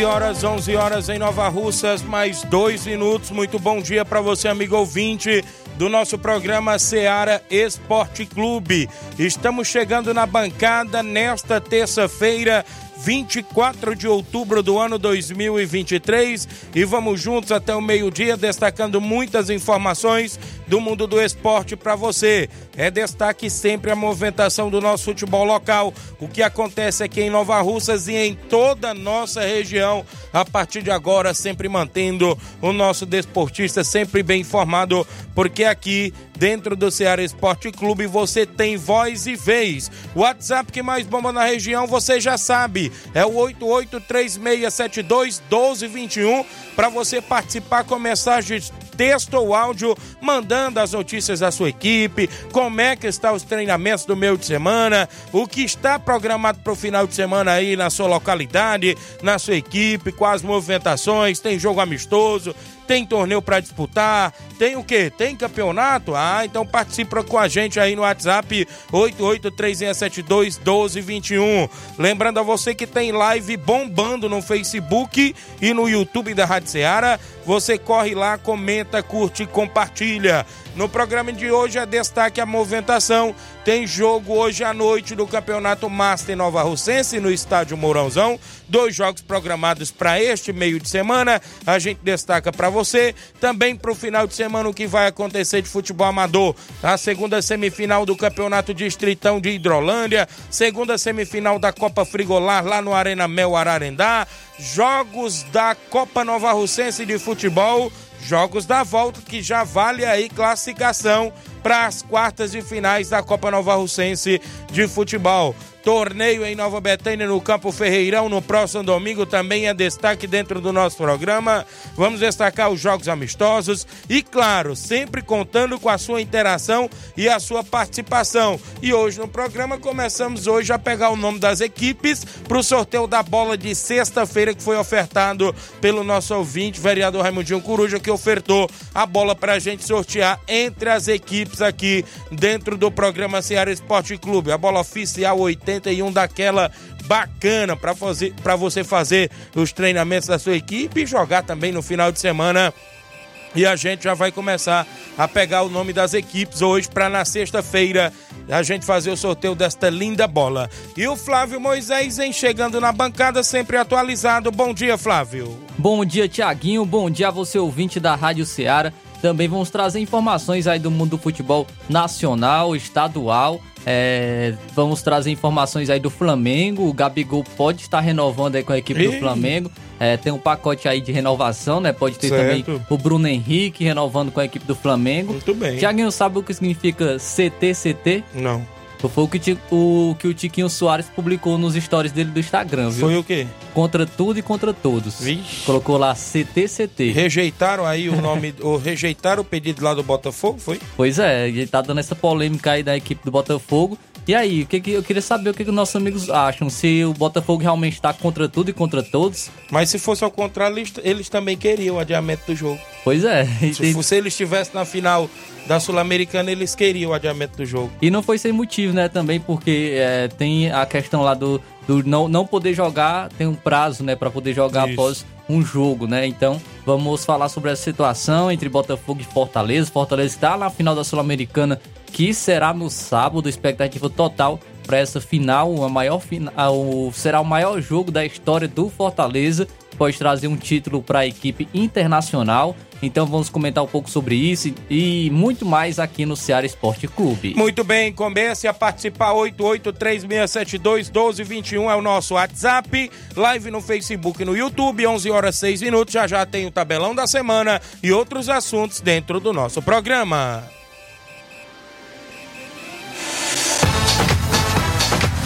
11 horas, 11 horas em Nova Russas, mais dois minutos. Muito bom dia para você, amigo ouvinte do nosso programa Seara Esporte Clube. Estamos chegando na bancada nesta terça-feira, 24 de outubro do ano 2023 e vamos juntos até o meio-dia destacando muitas informações do mundo do esporte para você. É destaque sempre a movimentação do nosso futebol local, o que acontece aqui em Nova Russas e em toda a nossa região. A partir de agora, sempre mantendo o nosso desportista sempre bem informado, porque aqui dentro do Ceará Esporte Clube você tem voz e vez. O WhatsApp que mais bomba na região, você já sabe, é o 8836721221 para você participar com mensagens texto ou áudio, mandando as notícias da sua equipe, como é que estão os treinamentos do meio de semana, o que está programado para o final de semana aí na sua localidade, na sua equipe, as movimentações, tem jogo amistoso, tem torneio para disputar, tem o quê? Tem campeonato? Ah, então participa com a gente aí no WhatsApp 8836721221. Lembrando a você que tem live bombando no Facebook e no YouTube da Rádio Ceará. Você corre lá, comenta, curte e compartilha. No programa de hoje é destaque a movimentação. Tem jogo hoje à noite do Campeonato Master Nova Russense no estádio Mourãozão. Dois jogos programados para este meio de semana. A gente destaca para você. Também para o final de semana o que vai acontecer de futebol amador. A segunda semifinal do Campeonato Distritão de Hidrolândia. Segunda semifinal da Copa Frigolar lá no Arena Mel Ararendá. Jogos da Copa Nova Russense de Futebol jogos da volta que já vale aí classificação para as quartas de finais da Copa Nova Russense de futebol. Torneio em Nova Betânia no Campo Ferreirão no próximo domingo também é destaque dentro do nosso programa. Vamos destacar os jogos amistosos e, claro, sempre contando com a sua interação e a sua participação. E hoje no programa começamos hoje a pegar o nome das equipes para o sorteio da bola de sexta-feira que foi ofertado pelo nosso ouvinte, vereador Raimundinho Coruja, que ofertou a bola para a gente sortear entre as equipes aqui dentro do programa Ceará Esporte Clube. A bola oficial 80 81 daquela bacana para fazer para você fazer os treinamentos da sua equipe e jogar também no final de semana. E a gente já vai começar a pegar o nome das equipes hoje para na sexta-feira a gente fazer o sorteio desta linda bola. E o Flávio Moisés vem chegando na bancada sempre atualizado. Bom dia, Flávio. Bom dia, Tiaguinho. Bom dia a você ouvinte da Rádio Ceará. Também vamos trazer informações aí do mundo do futebol nacional, estadual é, vamos trazer informações aí do Flamengo. O Gabigol pode estar renovando aí com a equipe Ei. do Flamengo. É, tem um pacote aí de renovação, né? Pode ter certo. também o Bruno Henrique renovando com a equipe do Flamengo. Muito bem. Tiaguinho sabe o que significa CTCT? Não. Foi o que, o que o Tiquinho Soares publicou nos stories dele do Instagram, viu? Foi o quê? Contra tudo e contra todos. Vixe. Colocou lá CTCT. Rejeitaram aí o nome, ou rejeitaram o pedido lá do Botafogo, foi? Pois é, ele tá dando essa polêmica aí da equipe do Botafogo. E aí, o que, que eu queria saber o que, que nossos amigos acham, se o Botafogo realmente está contra tudo e contra todos. Mas se fosse ao contrário, eles, eles também queriam o adiamento do jogo. Pois é. Se, se eles estivessem na final da Sul-Americana, eles queriam o adiamento do jogo. E não foi sem motivo, né? Também porque é, tem a questão lá do, do não, não poder jogar, tem um prazo, né? para poder jogar Isso. após um jogo, né? Então, vamos falar sobre essa situação entre Botafogo e Fortaleza. Fortaleza está na final da Sul-Americana, que será no sábado, expectativa total para essa final, a maior final, será o maior jogo da história do Fortaleza. Pode trazer um título para a equipe internacional. Então vamos comentar um pouco sobre isso e muito mais aqui no Ceará Esporte Clube. Muito bem, comece a participar 8836721221 é o nosso WhatsApp, live no Facebook e no YouTube, 11 horas 6 minutos, já já tem o tabelão da semana e outros assuntos dentro do nosso programa.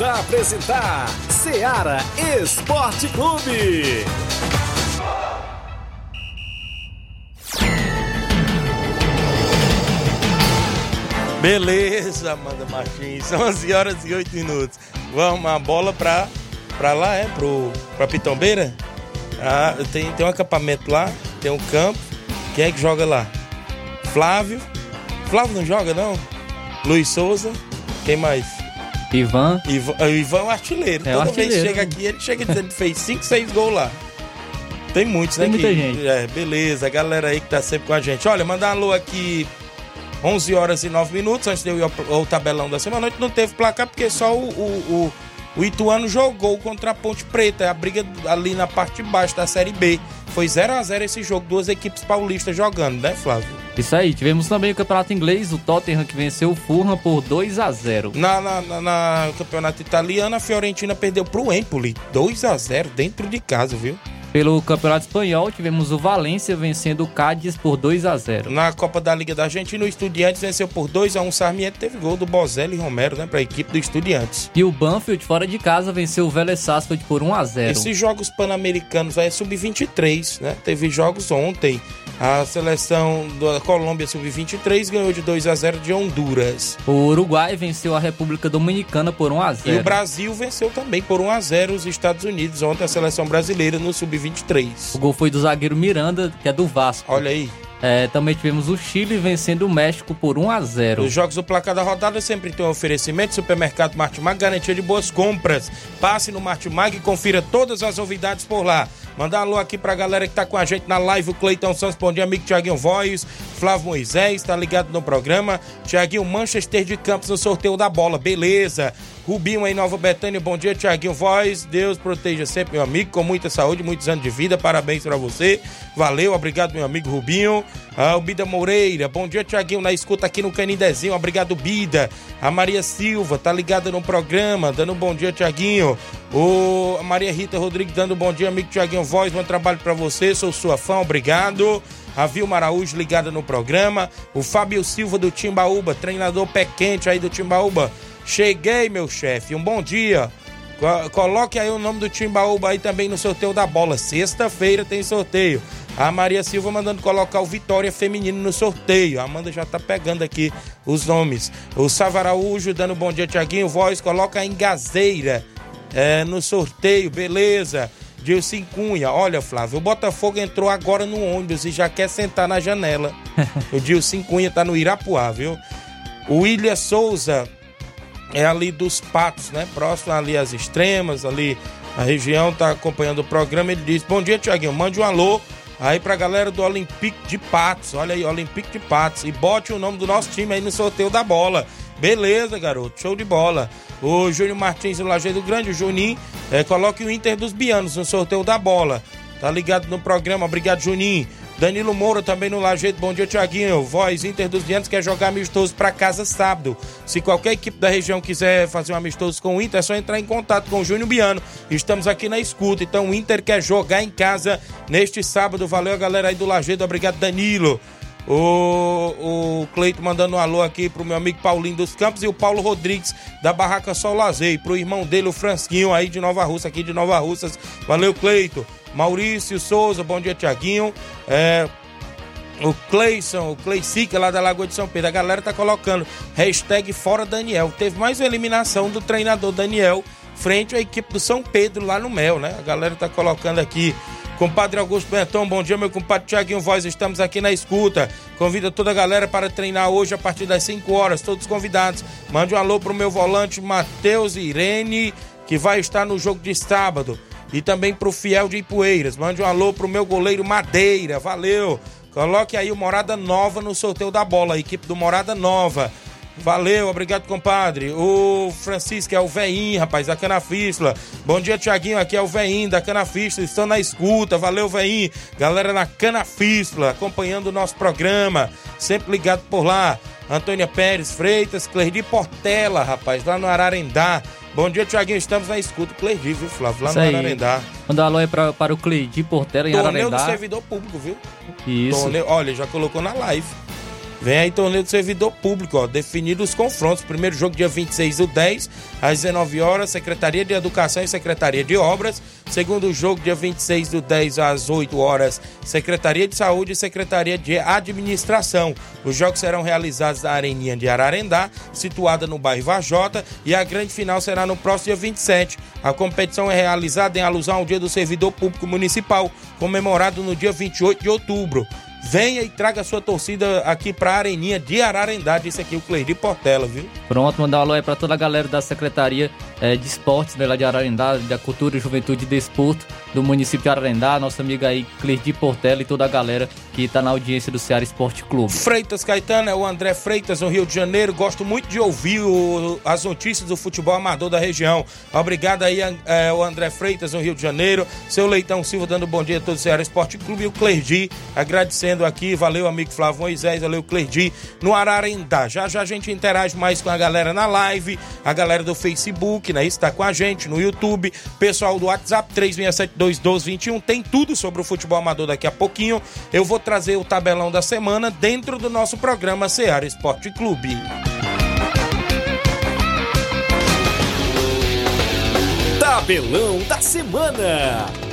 A apresentar Ceará Esporte Clube. Beleza, Amanda Martins. São 11 horas e 8 minutos. Vamos, a bola pra, pra lá, é? Pro, pra Pitombeira? Ah, tem, tem um acampamento lá, tem um campo. Quem é que joga lá? Flávio. Flávio não joga, não? Luiz Souza. Quem mais? Ivan. Ivan, o Ivan é o artilheiro. É Toda vez que artilheiro. chega aqui, ele chega dizendo que fez 5, 6 gols lá. Tem muitos, Tem né? muita que- gente. É, beleza. A galera aí que tá sempre com a gente. Olha, mandar um alô aqui 11 horas e 9 minutos, antes de eu ir ao, ao tabelão da semana. A gente não teve placar porque só o, o, o, o Ituano jogou contra a Ponte Preta. É a briga ali na parte de baixo da Série B. Foi 0 a 0 esse jogo, duas equipes paulistas jogando, né, Flávio? Isso aí, tivemos também o campeonato inglês, o Tottenham que venceu o Fulham por 2 a 0 Na, na, na- na campeonato italiano, a Fiorentina perdeu pro Empoli, 2 a 0 dentro de casa, viu? Pelo campeonato espanhol, tivemos o Valência vencendo o Cádiz por 2 a 0 Na Copa da Liga da Argentina, o Estudiantes venceu por 2 a 1 Sarmiento, teve gol do Bozelli e Romero, né, pra equipe do Estudiantes. E o Banfield, fora de casa, venceu o Vélez Sarsfield por 1 a 0 Esses jogos pan-americanos aí é sub-23, né? Teve jogos ontem. A seleção da Colômbia sub-23 ganhou de 2 a 0 de Honduras. O Uruguai venceu a República Dominicana por 1 a E 0 o Brasil venceu também por 1 a 0 os Estados Unidos ontem a seleção brasileira no O sub-23. gol foi do zagueiro Miranda, que é do Vasco. Olha aí, É, também tivemos o Chile vencendo o México por 1 a 0 Os jogos do placar da rodada sempre tem um oferecimento. Supermercado Martimag, garantia de boas compras. Passe no Martimag e confira todas as novidades por lá. Mandar alô aqui pra galera que tá com a gente na live, o Cleiton Santos, bom dia, amigo Tiaguinho Voz, Flávio Moisés, tá ligado no programa. Tiaguinho Manchester de Campos no sorteio da bola, beleza. Rubinho em Nova Betânia, bom dia, Tiaguinho Voz. Deus proteja sempre, meu amigo, com muita saúde, muitos anos de vida. Parabéns pra você. Valeu, obrigado, meu amigo Rubinho. Ah, o Bida Moreira, bom dia, Tiaguinho, na escuta aqui no Canindezinho. Obrigado, Bida. A Maria Silva, tá ligada no programa, dando um bom dia, Tiaguinho. O Maria Rita Rodrigues dando um bom dia, amigo Tiaguinho Voz. Bom trabalho pra você, sou sua fã, obrigado. A Vilma Araújo ligada no programa. O Fábio Silva do Timbaúba, treinador pé quente aí do Timbaúba. Cheguei, meu chefe. Um bom dia. Co- Coloque aí o nome do Timbaúba aí também no sorteio da bola. Sexta-feira tem sorteio. A Maria Silva mandando colocar o Vitória Feminino no sorteio. A Amanda já tá pegando aqui os nomes. O Savaraújo dando bom dia, Tiaguinho. Voz, coloca em Gazeira é, no sorteio, beleza. Dilcim Cunha, olha Flávio, o Botafogo entrou agora no ônibus e já quer sentar na janela. o Dilcim Cunha tá no Irapuá, viu? O William Souza é ali dos Patos, né? Próximo ali às extremas, ali a região tá acompanhando o programa. Ele diz: Bom dia, Tiaguinho, mande um alô aí pra galera do Olympique de Patos. Olha aí, Olympique de Patos. E bote o nome do nosso time aí no sorteio da bola. Beleza, garoto, show de bola. O Júnior Martins do Lajeado Grande, o Juninho, é, coloque o Inter dos Bianos no sorteio da bola. Tá ligado no programa, obrigado, Juninho. Danilo Moura também no Lajeito. Bom dia, Tiaguinho. Voz Inter dos Diantes quer jogar amistoso para casa sábado. Se qualquer equipe da região quiser fazer um amistoso com o Inter, é só entrar em contato com o Júnior Biano. Estamos aqui na escuta. Então o Inter quer jogar em casa neste sábado. Valeu galera aí do Lajeito. Obrigado, Danilo. O, o Cleito mandando um alô aqui pro meu amigo Paulinho dos Campos e o Paulo Rodrigues da Barraca Sol Lazer. E pro irmão dele, o Fransquinho, aí de Nova Russa, aqui de Nova Russas. Valeu, Cleito. Maurício Souza, bom dia, Tiaguinho. É, o Cleison, o Cleicica lá da Lagoa de São Pedro. A galera tá colocando hashtag fora Daniel. Teve mais uma eliminação do treinador Daniel frente à equipe do São Pedro lá no Mel, né? A galera tá colocando aqui. Compadre Augusto Benton, bom dia, meu compadre Tiaguinho Voz, estamos aqui na escuta. Convida toda a galera para treinar hoje a partir das 5 horas, todos convidados. Mande um alô pro meu volante Matheus Irene, que vai estar no jogo de sábado. E também pro Fiel de Ipueiras. Mande um alô pro meu goleiro Madeira, valeu. Coloque aí o Morada Nova no sorteio da bola, a equipe do Morada Nova. Valeu, obrigado, compadre. O Francisco é o Veinho, rapaz, da Canafístula. Bom dia, Tiaguinho. Aqui é o Veinho da Canafístula. Estão na escuta. Valeu, Veinho. Galera na Canafístula, acompanhando o nosso programa. Sempre ligado por lá. Antônia Pérez Freitas, Clerdi Portela, rapaz, lá no Ararendá. Bom dia, Tiaguinho. Estamos na escuta. Clerdi, viu, Flávio? Lá Isso no aí. Ararendá. Mandar um alô aí pra, para o Cleide Portela em Torneio do Ararendá. servidor público, viu? Isso. Torneio- olha, já colocou na live. Vem aí torneio do servidor público, ó, definido os confrontos. Primeiro jogo dia 26 do 10, às 19 horas, Secretaria de Educação e Secretaria de Obras. Segundo jogo dia 26 do 10 às 8 horas, Secretaria de Saúde e Secretaria de Administração. Os jogos serão realizados na Areninha de Ararendá, situada no bairro Vajota, e a grande final será no próximo dia 27. A competição é realizada em alusão ao Dia do Servidor Público Municipal, comemorado no dia 28 de outubro. Venha e traga a sua torcida aqui pra Areninha de Ararendá, disse aqui o Cleide Portela, viu? Pronto, mandar um alô aí pra toda a galera da Secretaria eh, de Esportes, né, lá de Ararendá, da Cultura, Juventude e Desporto do município de Ararendá, nossa amiga aí Clerdi Portela e toda a galera que tá na audiência do Ceará Esporte Clube. Freitas Caetano é o André Freitas, no Rio de Janeiro. Gosto muito de ouvir o- as notícias do futebol amador da região. Obrigado aí, é, o André Freitas, no Rio de Janeiro. Seu Leitão Silva dando bom dia a todo o Ceará Esporte Clube. E o Clerdi agradecendo aqui. Valeu, amigo Flávio Moisés. Valeu, Clerdi, no Ararendá. Já já a gente interage mais com a galera na live, a galera do Facebook, né? Está com a gente no YouTube. Pessoal do WhatsApp, 367-2221. Tem tudo sobre o futebol amador daqui a pouquinho. Eu vou trazer o tabelão da semana dentro do nosso programa Seara Esporte Clube. Tabelão da semana.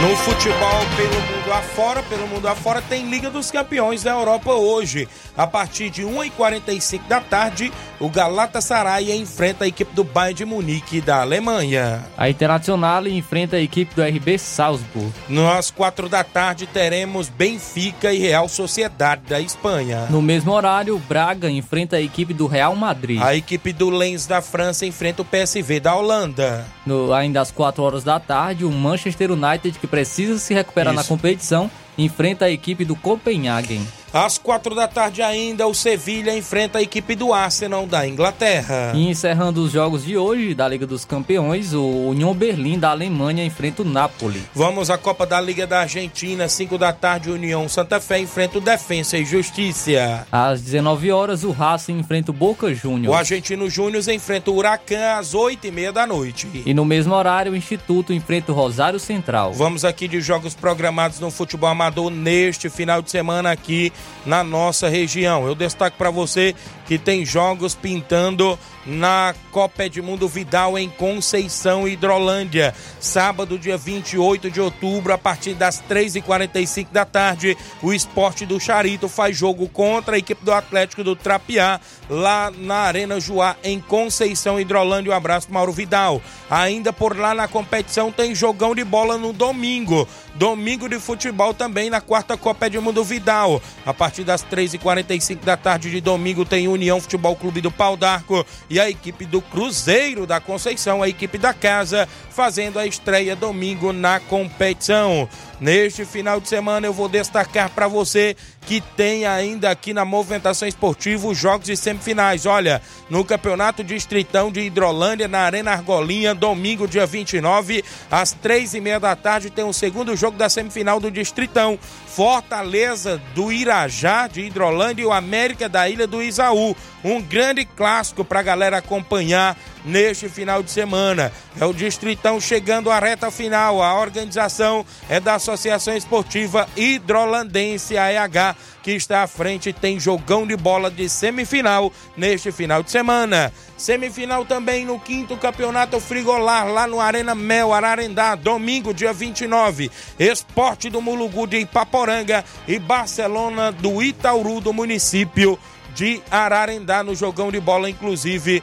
No futebol pelo mundo afora, pelo mundo afora, tem Liga dos Campeões da Europa hoje. A partir de 1h45 da tarde, o Galatasaray enfrenta a equipe do Bayern de Munique da Alemanha. A Internacional enfrenta a equipe do RB Salzburg. Nas 4 da tarde, teremos Benfica e Real Sociedade da Espanha. No mesmo horário, o Braga enfrenta a equipe do Real Madrid. A equipe do Lens da França enfrenta o PSV da Holanda. No- ainda às 4 horas da tarde, o Manchester United, que precisa se recuperar na Isso. competição, enfrenta a equipe do Copenhagen. Às quatro da tarde ainda, o Sevilha enfrenta a equipe do Arsenal da Inglaterra. E encerrando os jogos de hoje da Liga dos Campeões, o Union Berlim da Alemanha enfrenta o Napoli. Vamos à Copa da Liga da Argentina, 5 da tarde, União Santa Fé enfrenta o Defensa e Justiça. Às 19 horas, o Racing enfrenta o Boca O Juniors. Argentino Júnior enfrenta o Huracan às 8 e meia da noite. E no mesmo horário, o Instituto enfrenta o Rosário Central. Vamos aqui de jogos programados no futebol amador neste final de semana aqui na nossa região. Eu destaco para você que tem jogos pintando na Copa Edmundo Vidal em Conceição, Hidrolândia. Sábado, dia 28 de outubro, a partir das 3h45 da tarde, o esporte do Charito faz jogo contra a equipe do Atlético do Trapiá, lá na Arena Joá, em Conceição, Hidrolândia. Um abraço, Mauro Vidal. Ainda por lá na competição tem jogão de bola no domingo. Domingo de futebol também na quarta Copa Edmundo Vidal. A partir das 3h45 da tarde de domingo tem União Futebol Clube do Pau d'Arco e a equipe do Cruzeiro da Conceição, a equipe da casa, fazendo a estreia domingo na competição. Neste final de semana eu vou destacar para você que tem ainda aqui na movimentação esportiva os jogos de semifinais. Olha, no Campeonato Distritão de Hidrolândia, na Arena Argolinha, domingo, dia 29, às três e meia da tarde, tem o segundo jogo da semifinal do Distritão. Fortaleza do Irajá, de Hidrolândia, e o América da Ilha do Isaú. Um grande clássico para a galera acompanhar neste final de semana. É o Distritão chegando à reta final. A organização é da Associação Esportiva Hidrolandense, AEH, que está à frente. Tem jogão de bola de semifinal neste final de semana. Semifinal também no quinto campeonato frigolar, lá no Arena Mel, Ararendá, domingo, dia 29. Esporte do Mulugu de Ipaporanga e Barcelona do Itauru, do município de Ararendá, no jogão de bola, inclusive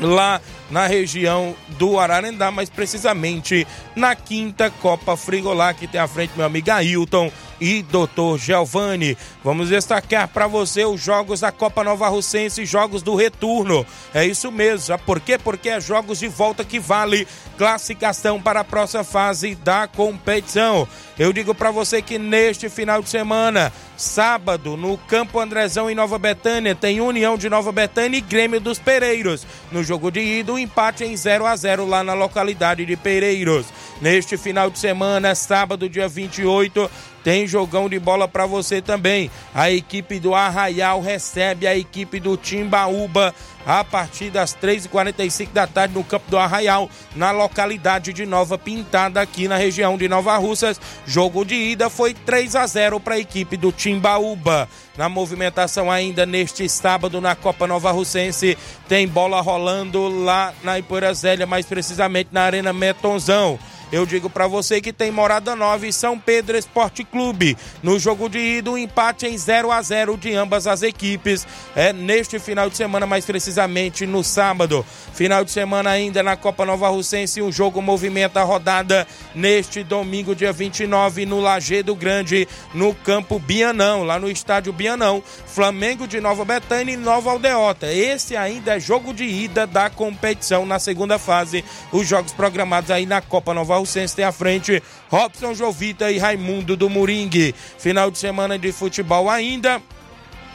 lá na região do Ararendá, mais precisamente na quinta Copa Frigolar, que tem à frente meu amigo Ailton e Dr. Giovanni. Vamos destacar para você os jogos da Copa Nova Russense, jogos do retorno. É isso mesmo. Por quê? Porque é jogos de volta que vale classificação para a próxima fase da competição. Eu digo para você que neste final de semana, sábado, no Campo Andrezão em Nova Betânia, tem União de Nova Betânia e Grêmio dos Pereiros. No jogo de ida, um empate em 0 a 0 lá na localidade de Pereiros. Neste final de semana, sábado, dia 28, tem jogão de bola para você também. A equipe do Arraial recebe a equipe do Timbaúba a partir das 3h45 da tarde no campo do Arraial, na localidade de Nova Pintada, aqui na região de Nova Russas. Jogo de ida foi 3 a 0 para a equipe do Timbaúba. Na movimentação ainda neste sábado na Copa Nova Russense, tem bola rolando lá na Ipoeira Zélia, mais precisamente na Arena Metonzão. Eu digo para você que tem Morada 9 e São Pedro Esporte Clube. No jogo de ida, um empate em 0 a 0 de ambas as equipes. É neste final de semana, mais precisamente no sábado. Final de semana ainda na Copa Nova Russense, um jogo movimenta a rodada neste domingo, dia 29, no Lagedo Grande, no campo Bianão, lá no estádio Bianão. Flamengo de Nova Betânia e Nova Aldeota. Esse ainda é jogo de ida da competição na segunda fase. Os jogos programados aí na Copa Nova Valcense tem à frente Robson Jovita e Raimundo do Moringue. Final de semana de futebol ainda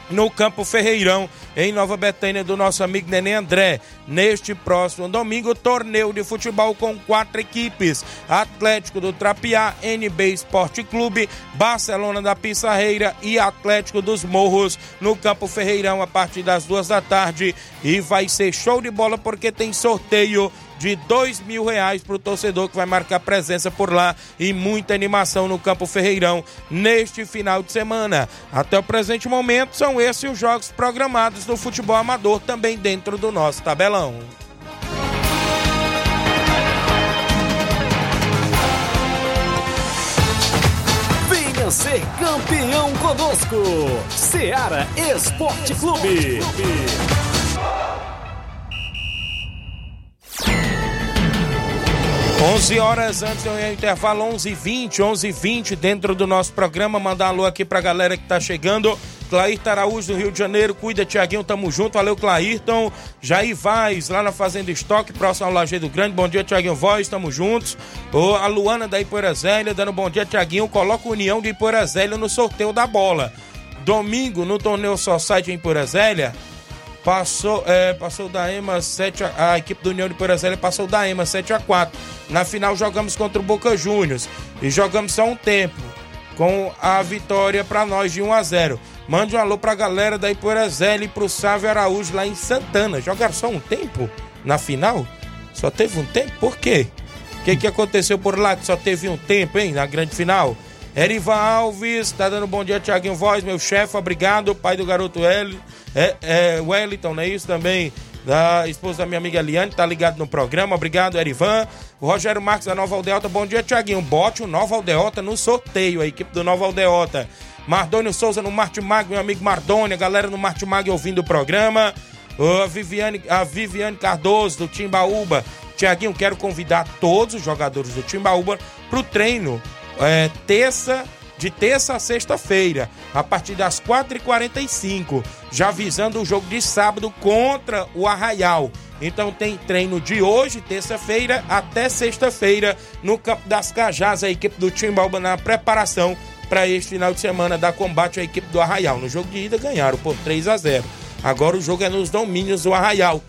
no Campo Ferreirão, em Nova Betânia, do nosso amigo Nenê André. Neste próximo domingo, torneio de futebol com quatro equipes: Atlético do Trapiá, NB Esporte Clube, Barcelona da Pissarreira e Atlético dos Morros, no Campo Ferreirão, a partir das duas da tarde. E vai ser show de bola porque tem sorteio de dois mil reais para o torcedor que vai marcar presença por lá e muita animação no Campo Ferreirão neste final de semana. Até o presente momento são esses os jogos programados no futebol amador também dentro do nosso tabelão. Venha ser campeão conosco, Seara Esporte Clube. 11 horas antes do intervalo, 11h20, 11h20, dentro do nosso programa. Mandar alô aqui pra galera que tá chegando. Clairton Araújo do Rio de Janeiro, cuida, Tiaguinho, tamo junto. Valeu, Clairton. Jair Vaz, lá na Fazenda Estoque, próximo ao Lajeado Grande. Bom dia, Tiaguinho Voz, tamo juntos. Ô, a Luana da Ipoeira Zélia, dando bom dia, Tiaguinho. Coloca União de Ipoeira Zélia no sorteio da bola. Domingo, no torneio Society em Ipoeira Zélia, passou, é, passou da EMA 7 a, a equipe do União de Porazélia passou da EMA 7 a 4. Na final jogamos contra o Boca Juniors e jogamos só um tempo com a vitória para nós de 1 a 0. Mande um alô pra galera da Iporazélia e pro Sávio Araújo lá em Santana. Jogaram só um tempo na final? Só teve um tempo? Por quê? O que, que aconteceu por lá que só teve um tempo, hein, na grande final? Erivan Alves, tá dando bom dia, Tiaguinho Voz, meu chefe, obrigado. Pai do garoto L, é, é, Wellington, não é isso também? Da esposa da minha amiga Eliane, tá ligado no programa, obrigado, Erivan. O Rogério Marques da Nova Aldeota, bom dia, Tiaguinho. Bote o Nova Aldeota no sorteio, a equipe do Nova Aldeota. Mardônio Souza no Martimag, meu amigo Mardônio, a galera no Martimag ouvindo o programa. A Viviane, a Viviane Cardoso, do Timbaúba. Tiaguinho, quero convidar todos os jogadores do Timbaúba para o treino é, terça, de terça a sexta-feira, a partir das 4h45, já visando o jogo de sábado contra o Arraial. Então tem treino de hoje, terça-feira, até sexta-feira, no Campo das Cajás, a equipe do Timbaúba na preparação para este final de semana da combate à equipe do Arraial. No jogo de ida ganharam por 3 a 0. Agora o jogo é nos domínios do Arraial.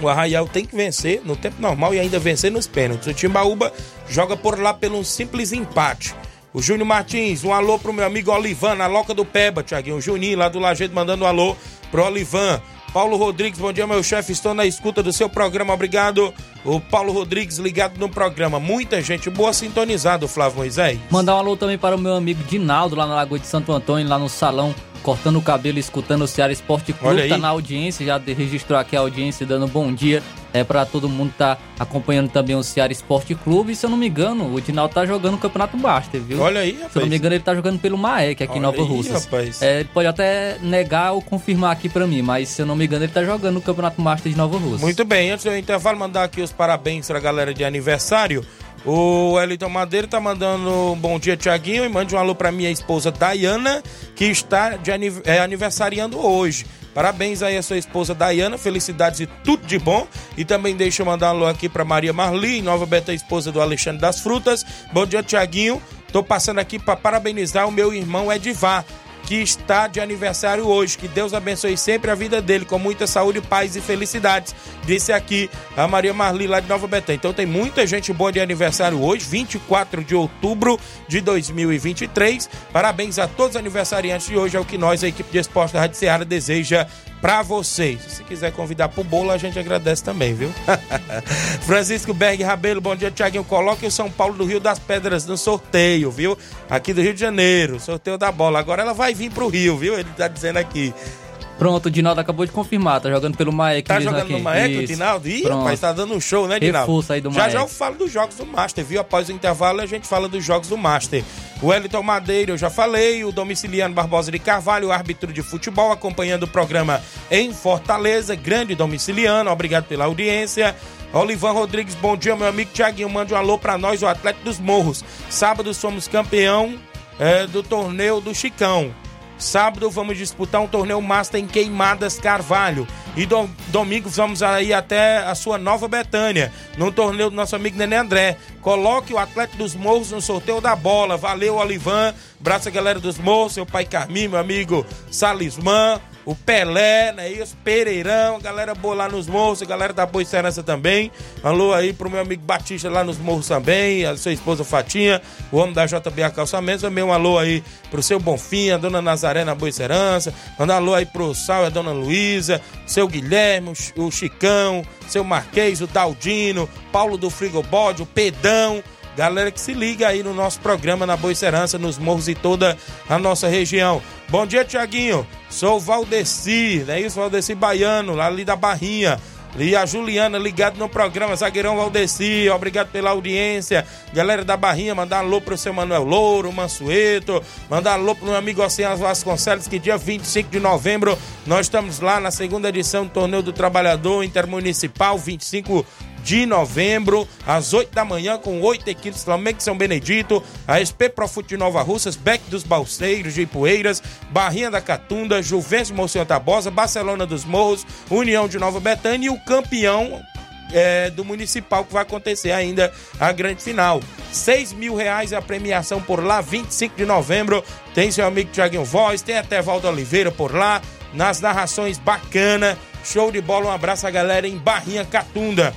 O Arraial tem que vencer no tempo normal e ainda vencer nos pênaltis. O Timbaúba joga por lá pelo simples empate. O Júnior Martins, um alô pro meu amigo Olivan, na Loca do Peba, Tiaguinho. Juninho lá do Lajeito mandando um alô pro Olivan. Paulo Rodrigues, bom dia, meu chefe. Estou na escuta do seu programa, obrigado. O Paulo Rodrigues ligado no programa. Muita gente boa sintonizado, Flávio Moisés. Mandar um alô também para o meu amigo Dinaldo, lá na Lagoa de Santo Antônio, lá no salão cortando o cabelo, escutando o Ceará Esporte Clube, tá na audiência, já registrou aqui a audiência, dando bom dia é para todo mundo tá acompanhando também o Ceará Esporte Clube. E se eu não me engano, o Dinaldo tá jogando o Campeonato Master, viu? Olha aí, rapaz. Se eu não me engano, ele tá jogando pelo Maek aqui Olha em Nova aí, Russas. Rapaz. É, ele pode até negar ou confirmar aqui para mim, mas se eu não me engano, ele tá jogando o Campeonato Master de Nova Russas. Muito bem, antes do intervalo, mandar aqui os parabéns pra galera de aniversário. O Elton Madeira tá mandando um bom dia, Tiaguinho, e mande um alô pra minha esposa Dayana, que está de é, aniversariando hoje. Parabéns aí a sua esposa Dayana, felicidades e tudo de bom. E também deixa eu mandar um alô aqui para Maria Marli, Nova Beta, esposa do Alexandre das Frutas. Bom dia, Tiaguinho. Tô passando aqui para parabenizar o meu irmão Edivar que está de aniversário hoje. Que Deus abençoe sempre a vida dele com muita saúde, paz e felicidades. Disse aqui a Maria Marli lá de Nova Betânia. Então tem muita gente boa de aniversário hoje, 24 de outubro de 2023. Parabéns a todos os aniversariantes de hoje. É o que nós, a equipe de esporte da Rádio Ceará, deseja para vocês. Se quiser convidar pro bolo, a gente agradece também, viu? Francisco Berg Rabelo, bom dia, Tiaguinho. Coloque o São Paulo do Rio das Pedras no sorteio, viu? Aqui do Rio de Janeiro, sorteio da bola. Agora ela vai vir pro Rio, viu? Ele tá dizendo aqui. Pronto, o Dinaldo acabou de confirmar, tá jogando pelo Maek Tá jogando aqui. no Maek, o Dinaldo? Ih, Pronto. rapaz, tá dando um show, né, Dinaldo? Aí do já já eu falo dos jogos do Master, viu? Após o intervalo a gente fala dos jogos do Master. O Wellington Madeira, eu já falei, o Domiciliano Barbosa de Carvalho, o árbitro de futebol, acompanhando o programa em Fortaleza, grande Domiciliano, obrigado pela audiência. Olivan Rodrigues, bom dia, meu amigo Tiaguinho, mande um alô pra nós, o Atlético dos Morros. Sábado somos campeão é, do torneio do Chicão. Sábado vamos disputar um torneio Master em Queimadas Carvalho. E do, domingo vamos aí até a sua Nova Betânia, no torneio do nosso amigo Nenê André. Coloque o Atleta dos Morros no sorteio da bola. Valeu, Olivan. Abraço a galera dos Morros, seu pai Carmim, meu amigo Salismã o Pelé, né? Isso, Pereirão, galera boa lá nos morros, galera da Boa Serança também. Alô aí pro meu amigo Batista lá nos morros também, a sua esposa Fatinha, o homem da JBA Calçamentos. Também um alô aí pro seu Bonfim, a dona Nazaré na Boa Serança. Manda um alô aí pro Sal e a dona Luísa, seu Guilherme, o Chicão, seu Marquês, o Daldino, Paulo do Frigobode, o Pedão. Galera que se liga aí no nosso programa na Boa Serança, nos morros e toda a nossa região. Bom dia, Tiaguinho. Sou Valdeci, não é isso? Valdeci Baiano, ali da Barrinha. E a Juliana ligado no programa, zagueirão Valdeci, obrigado pela audiência. Galera da Barrinha, mandar alô pro seu Manuel Louro, Mansueto, mandar alô pro meu amigo Oceano Vasconcelos, que dia 25 de novembro nós estamos lá na segunda edição do Torneio do Trabalhador Intermunicipal, 25 de novembro, às 8 da manhã, com oito equipes Flamengo São Benedito, a SP Profute de Nova Russas, Beck dos Balseiros de Ipueiras, Barrinha da Catunda, Juventus Monsenhor Tabosa, Barcelona dos Morros, União de Nova Betânia e o campeão é, do Municipal que vai acontecer ainda a grande final. 6 mil reais a premiação por lá, 25 de novembro. Tem seu amigo Tiaguinho Voz, tem até Valdo Oliveira por lá, nas narrações bacana. Show de bola, um abraço a galera em Barrinha Catunda.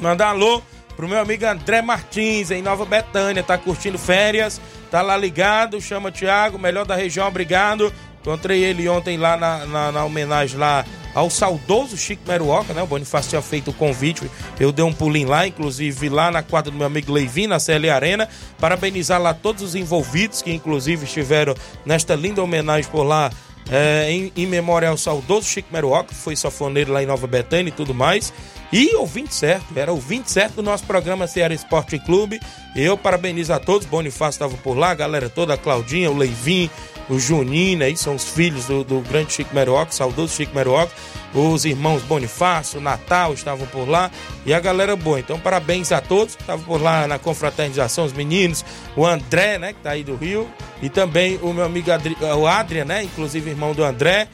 Mandar alô pro meu amigo André Martins, em Nova Betânia, tá curtindo férias, tá lá ligado, chama Thiago, melhor da região, obrigado. Encontrei ele ontem lá na, na, na homenagem lá ao saudoso Chico Meruoca, né? O Bonifácio tinha feito o convite, eu dei um pulinho lá, inclusive lá na quadra do meu amigo Leivin, na CL Arena, parabenizar lá todos os envolvidos que inclusive estiveram nesta linda homenagem por lá é, em, em, memória ao saudoso Chico Meruoca, que foi safoneiro lá em Nova Betânia e tudo mais. E ouvinte certo, era ouvinte certo do nosso programa Ceará Esporte Clube. Eu parabenizo a todos, Bonifácio estava por lá, a galera toda, a Claudinha, o Leivin, o Juninho, aí são os filhos do, do grande Chico Meruoca, saudoso Chico Meruoca. Os irmãos Bonifácio, Natal estavam por lá e a galera boa. Então, parabéns a todos que estavam por lá na confraternização, os meninos, o André, né, que tá aí do Rio, e também o meu amigo Adri, o Adrian, né, inclusive irmão do André.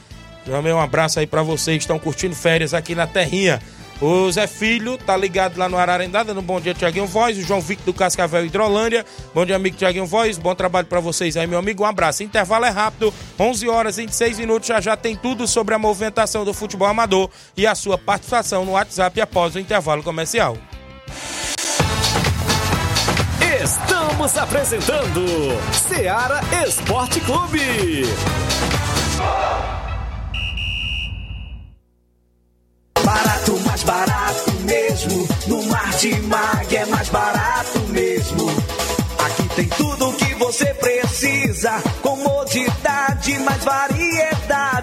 Também um abraço aí para vocês que estão curtindo férias aqui na Terrinha. O Zé Filho tá ligado lá no Ararendada, no Bom Dia Tiaguinho Voz, o João Victor do Cascavel Hidrolândia. Bom dia, amigo Tiaguinho Voz, bom trabalho para vocês aí, meu amigo. Um abraço. Intervalo é rápido, 11 horas e 26 minutos, já já tem tudo sobre a movimentação do futebol amador e a sua participação no WhatsApp após o intervalo comercial. Estamos apresentando Seara Esporte Clube. Martimag é mais barato mesmo. Aqui tem tudo o que você precisa. Comodidade, mais variedade.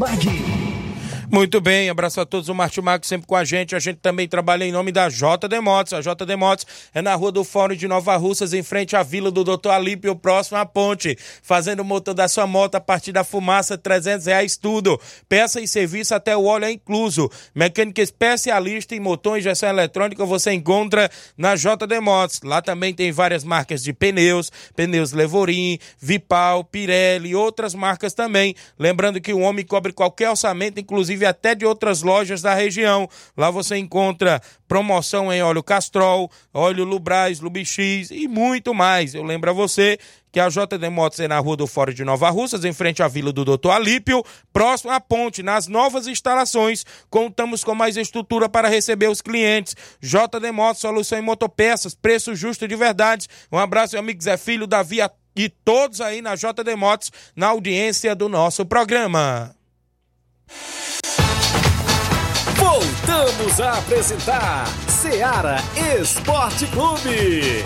Mag. Muito bem, abraço a todos, o Martimago sempre com a gente. A gente também trabalha em nome da JD Motos. A JD Motos é na rua do Fórum de Nova Russas, em frente à vila do Dr. Alípio, próximo à ponte. Fazendo o motor da sua moto a partir da fumaça, 300 reais tudo. Peça e serviço até o óleo é incluso. Mecânica especialista em motor e injeção eletrônica você encontra na JD Motos. Lá também tem várias marcas de pneus, pneus Levorim, Vipal, Pirelli e outras marcas também. Lembrando que o homem cobre qualquer orçamento, inclusive até de outras lojas da região. Lá você encontra promoção em óleo Castrol, óleo Lubrais, Lubix e muito mais. Eu lembro a você que a JD Motos é na rua do Fórum de Nova Russas, em frente à vila do Doutor Alípio, próximo à ponte, nas novas instalações. Contamos com mais estrutura para receber os clientes. JD Motos, solução em motopeças, preço justo de verdade. Um abraço, meu amigo Zé Filho, Davi e todos aí na JD Motos, na audiência do nosso programa. Voltamos a apresentar Seara Esporte Clube.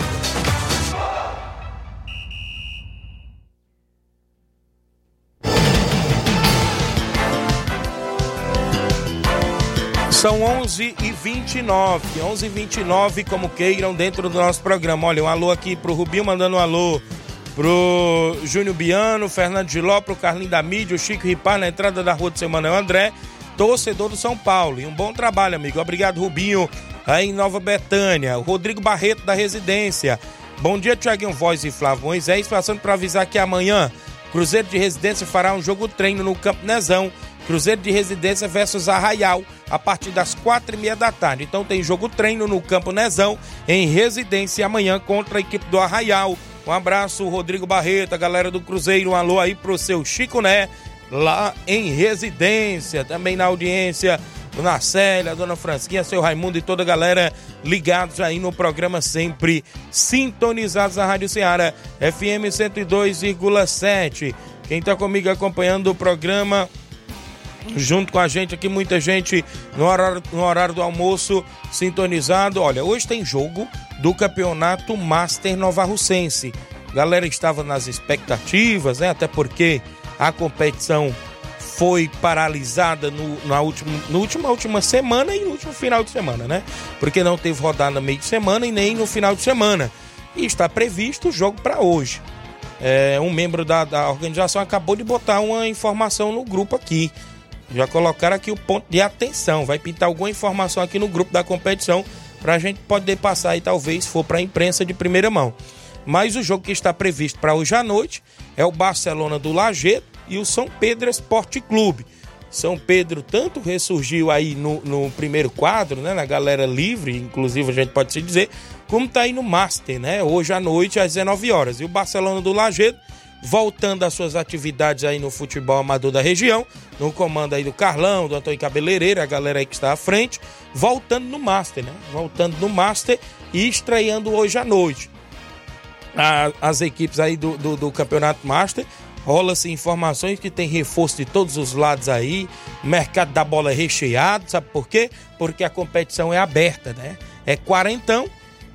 São 11 e 29 11 e 29 como queiram, dentro do nosso programa. Olha, um alô aqui pro Rubinho mandando um alô pro Júnior Biano, Fernando Giló, pro Carlinho da Mídia, o Chico Ripar na entrada da rua do seu Manuel André, torcedor do São Paulo. E um bom trabalho, amigo. Obrigado, Rubinho, aí em Nova Betânia. O Rodrigo Barreto da Residência. Bom dia, Tiaguinho Voz e Flávio Moisés, passando para avisar que amanhã Cruzeiro de Residência fará um jogo treino no Campo Nezão. Cruzeiro de Residência versus Arraial, a partir das quatro e meia da tarde. Então tem jogo treino no Campo Nezão, em Residência, amanhã contra a equipe do Arraial. Um abraço, Rodrigo Barreto, a galera do Cruzeiro. Um alô aí pro seu Chico Né, lá em Residência. Também na audiência, Dona Célia, Dona Fransquinha, seu Raimundo e toda a galera ligados aí no programa, sempre sintonizados na Rádio Ceará, FM 102,7. Quem tá comigo acompanhando o programa junto com a gente aqui, muita gente no horário, no horário do almoço sintonizado. Olha, hoje tem jogo do Campeonato Master Nova Russense. Galera estava nas expectativas, né? Até porque a competição foi paralisada no, na última, no última, última semana e no último final de semana, né? Porque não teve rodada no meio de semana e nem no final de semana. E está previsto o jogo para hoje. É, um membro da, da organização acabou de botar uma informação no grupo aqui. Já colocaram aqui o ponto de atenção. Vai pintar alguma informação aqui no grupo da competição para a gente poder passar e talvez for para a imprensa de primeira mão. Mas o jogo que está previsto para hoje à noite é o Barcelona do Lajeado e o São Pedro Esporte Clube. São Pedro tanto ressurgiu aí no, no primeiro quadro, né? Na galera livre, inclusive a gente pode se dizer, como tá aí no Master, né? Hoje à noite às 19 horas. E o Barcelona do Lagedo voltando às suas atividades aí no futebol amador da região, no comando aí do Carlão, do Antônio Cabeleireiro, a galera aí que está à frente, voltando no Master, né? Voltando no Master e estreando hoje à noite. A, as equipes aí do, do, do Campeonato Master, rola-se informações que tem reforço de todos os lados aí, mercado da bola recheado, sabe por quê? Porque a competição é aberta, né? É quarentão,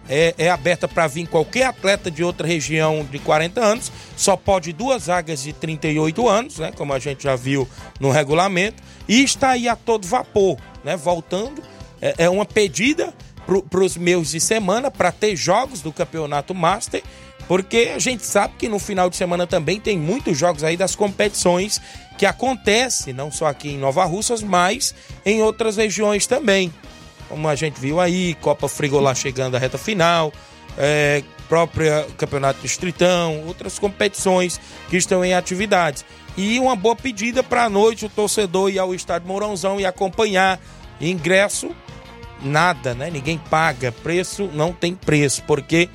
é, é aberta para vir qualquer atleta de outra região de 40 anos, só pode duas vagas de 38 anos, né? Como a gente já viu no regulamento, e está aí a todo vapor, né? Voltando, é, é uma pedida para os meus de semana para ter jogos do Campeonato Master, porque a gente sabe que no final de semana também tem muitos jogos aí das competições que acontecem, não só aqui em Nova Russas, mas em outras regiões também como a gente viu aí, Copa Frigolá chegando à reta final, é, própria Campeonato Distritão, outras competições que estão em atividades. E uma boa pedida para a noite o torcedor ir ao estádio Mourãozão e acompanhar. Ingresso, nada, né? Ninguém paga. Preço não tem preço, porque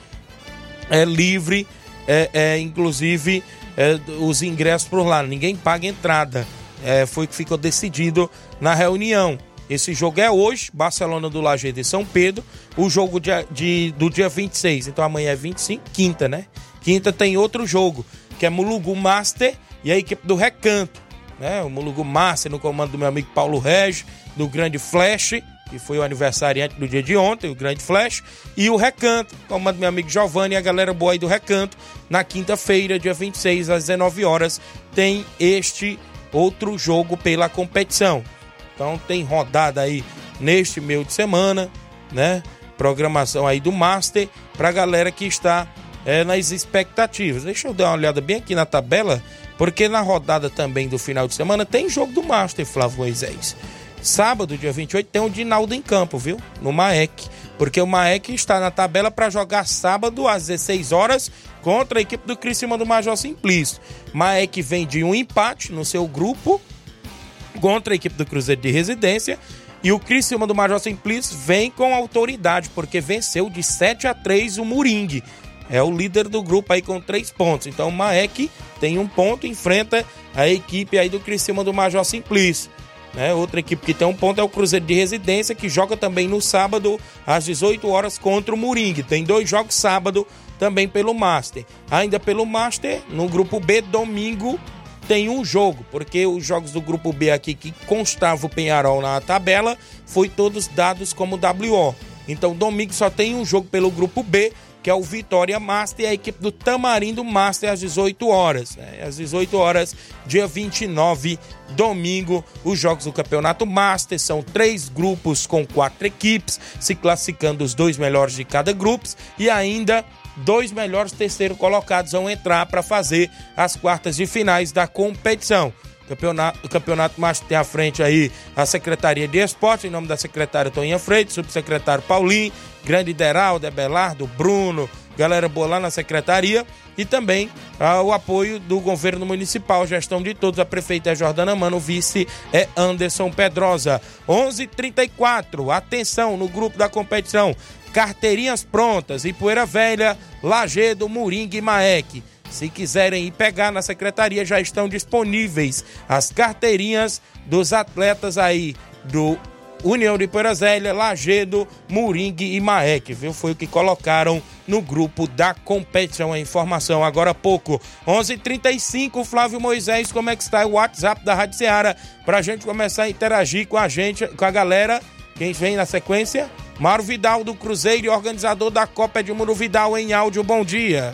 é livre, é, é inclusive é, os ingressos por lá. Ninguém paga entrada. É, foi que ficou decidido na reunião. Esse jogo é hoje, Barcelona do Lajeado e São Pedro. O jogo de, de, do dia 26, então amanhã é 25, quinta, né? Quinta tem outro jogo, que é Mulugu Master e a equipe do Recanto. Né? O Mulugu Master no comando do meu amigo Paulo Regis, do Grande Flash, que foi o aniversariante do dia de ontem, o Grande Flash, e o Recanto, comando do meu amigo Giovanni e a galera boa aí do Recanto. Na quinta-feira, dia 26, às 19 horas, tem este outro jogo pela competição. Então tem rodada aí neste meio de semana, né? Programação aí do Master pra galera que está é, nas expectativas. Deixa eu dar uma olhada bem aqui na tabela, porque na rodada também do final de semana tem jogo do Master, Flávio Moisés. Sábado, dia 28, tem o Dinaldo em campo, viu? No Maek. Porque o Maek está na tabela para jogar sábado às 16 horas contra a equipe do Criciúma do Major Simplício. Maek vem de um empate no seu grupo contra a equipe do Cruzeiro de Residência. E o Criciúma do Major Simplício vem com autoridade, porque venceu de 7 a 3 o Moringue. É o líder do grupo aí com três pontos. Então o Maek tem um ponto, enfrenta a equipe aí do Criciúma do Major Simplício. Né? Outra equipe que tem um ponto é o Cruzeiro de Residência, que joga também no sábado às 18 horas contra o Moringue. Tem dois jogos sábado também pelo Master. Ainda pelo Master, no grupo B, domingo, tem um jogo, porque os jogos do grupo B aqui que constava o Penharol na tabela foi todos dados como WO. Então domingo só tem um jogo pelo grupo B, que é o Vitória Master e a equipe do Tamarindo Master às 18 horas. Né? Às 18 horas, dia 29, domingo, os jogos do Campeonato Master são três grupos com quatro equipes, se classificando os dois melhores de cada grupo e ainda dois melhores terceiro colocados vão entrar para fazer as quartas de finais da competição. Campeonato, o campeonato Master tem à frente aí a Secretaria de Esporte, em nome da secretária Toninha Freitas, subsecretário Paulinho, grande Deraldo, Belardo, Bruno, galera boa lá na secretaria e também ah, o apoio do governo municipal, gestão de todos, a prefeita é Jordana Mano, o vice é Anderson Pedrosa. 11:34. Atenção no grupo da competição carteirinhas prontas, Ipueira Velha, Lagedo, Moringue e Maek. Se quiserem ir pegar na secretaria, já estão disponíveis as carteirinhas dos atletas aí do União de Velha, Lagedo, Moringue e Maek, viu? Foi o que colocaram no grupo da competição. A informação agora há pouco. 11:35 h 35 Flávio Moisés, como é que está o WhatsApp da Rádio Ceará? Pra gente começar a interagir com a gente, com a galera. Quem vem na sequência? Mário Vidal do Cruzeiro e organizador da Copa Edmundo Vidal em áudio. Bom dia.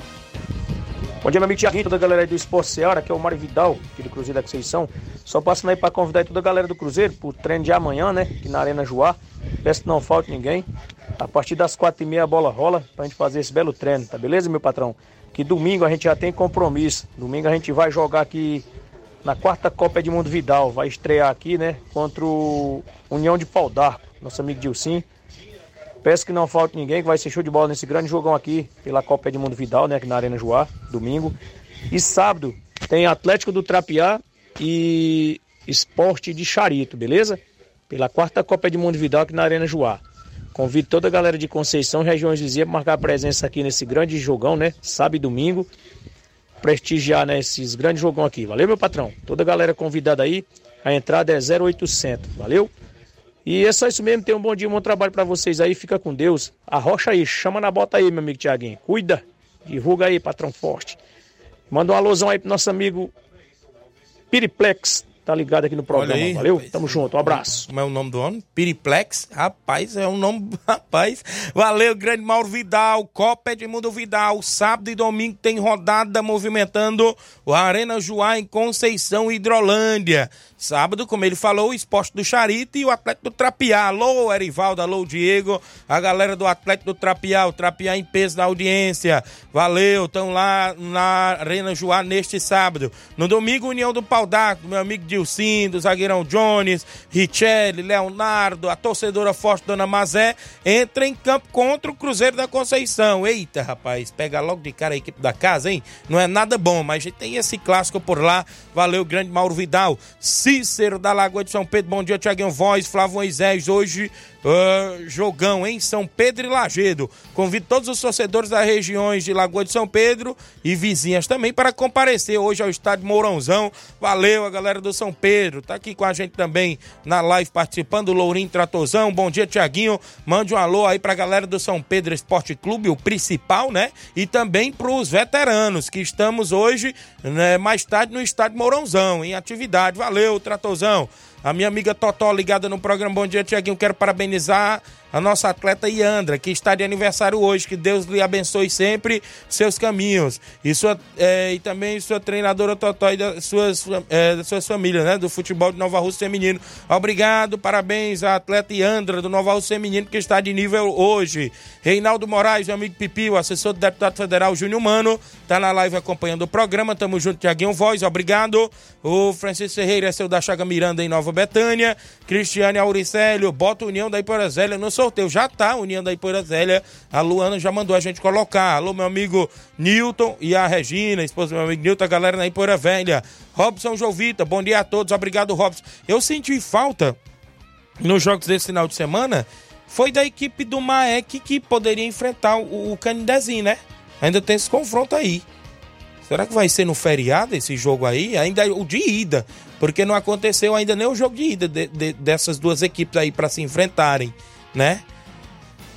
Bom dia, meu amigo Tiaguinho, toda a galera do Esporte Seara, que é o Mário Vidal, aqui do Cruzeiro da Conceição. Só passando aí para convidar toda a galera do Cruzeiro pro treino de amanhã, né? Aqui na Arena Joá. Peço que não falte ninguém. A partir das quatro e meia a bola rola pra gente fazer esse belo treino, tá beleza, meu patrão? Que domingo a gente já tem compromisso. Domingo a gente vai jogar aqui na quarta Copa Edmundo Vidal. Vai estrear aqui, né? Contra o União de Pau d'Arco, nosso amigo Dilcim. Peço que não falte ninguém, que vai ser show de bola nesse grande jogão aqui pela Copa Edmundo Vidal, né? Aqui na Arena Joá, domingo. E sábado tem Atlético do Trapiá e, Esporte de Charito, beleza? Pela quarta Copa Edmundo Vidal aqui na Arena Joá. Convido toda a galera de Conceição, regiões vizinhas, para marcar presença aqui nesse grande jogão, né? Sábado e domingo. Prestigiar, né, esses grandes jogão aqui. Valeu, meu patrão? Toda a galera convidada aí. A entrada é 0800. Valeu? E é só isso mesmo. Tenham um bom dia, um bom trabalho para vocês aí. Fica com Deus. Arrocha aí, chama na bota aí, meu amigo Tiaguinho. Cuida. Divulga aí, patrão forte. Manda um alusão aí pro nosso amigo Piriplex. Tá ligado aqui no programa. Aí, Valeu? rapaz. Tamo junto. Um abraço. Como é o nome do homem? Piriplex? Rapaz, é um nome. Rapaz. Valeu, grande Mauro Vidal. Copa Edmundo Vidal. Sábado e domingo tem rodada movimentando o Arena Joá em Conceição, Hidrolândia. Sábado, como ele falou, o esporte do Charito e o Atlético do Trapiá. Alô, Erivaldo, alô, Diego. A galera do Atlético do Trapiá, o Trapiá em peso na audiência. Valeu, estão lá na Arena Joá neste sábado. No domingo, União do Pau d'Arco, meu amigo Dilcindo, zagueirão Jones, Richelli, Leonardo, a torcedora forte Dona Mazé, entra em campo contra o Cruzeiro da Conceição. Eita, rapaz, pega logo de cara a equipe da casa, hein? Não é nada bom, mas a gente tem esse clássico por lá. Valeu, grande Mauro Vidal. Cícero da Lagoa de São Pedro, bom dia, Tiaguinho Voz, Flávio Moisés, hoje uh, jogão em São Pedro e Lagedo. Convido todos os torcedores das regiões de Lagoa de São Pedro e vizinhas também para comparecer hoje ao estádio Mourãozão. Valeu, a galera do São Pedro, tá aqui com a gente também na live participando, o Lourinho Tratozão, bom dia, Tiaguinho, mande um alô aí pra galera do São Pedro Esporte Clube, o principal, né? E também pros veteranos, que estamos hoje, né, mais tarde no estádio Mourãozão, em atividade. Valeu, Tratozão. A minha amiga Totó ligada no programa Bom Dia, Tiaguinho. Quero parabenizar a nossa atleta Iandra, que está de aniversário hoje. Que Deus lhe abençoe sempre seus caminhos. E, sua, é, e também sua treinadora Totó e das suas, é, das suas famílias, né? Do futebol de Nova Rússia Feminino. Obrigado, parabéns à atleta Iandra do Nova Rússia Feminino, que está de nível hoje. Reinaldo Moraes, meu amigo Pipi, o assessor do deputado federal Júnior Mano, tá na live acompanhando o programa. Tamo junto, Tiaguinho Voz, obrigado. O Francisco Ferreira é seu da Chaga Miranda em Nova Betânia. Cristiane Auricélio, bota União da Ipoeira Zélia no sorteio. Já tá União da Ipoeira Zélia. A Luana já mandou a gente colocar. Alô, meu amigo Newton e a Regina, esposa do meu amigo Newton, a galera da Ipoeira Velha. Robson Jovita, bom dia a todos. Obrigado, Robson. Eu senti falta nos jogos desse final de semana. Foi da equipe do Maek que poderia enfrentar o, o Canidezinho, né? Ainda tem esse confronto aí. Será que vai ser no feriado esse jogo aí? Ainda é o de ida, porque não aconteceu ainda nem o jogo de ida de- de- dessas duas equipes aí para se enfrentarem, né?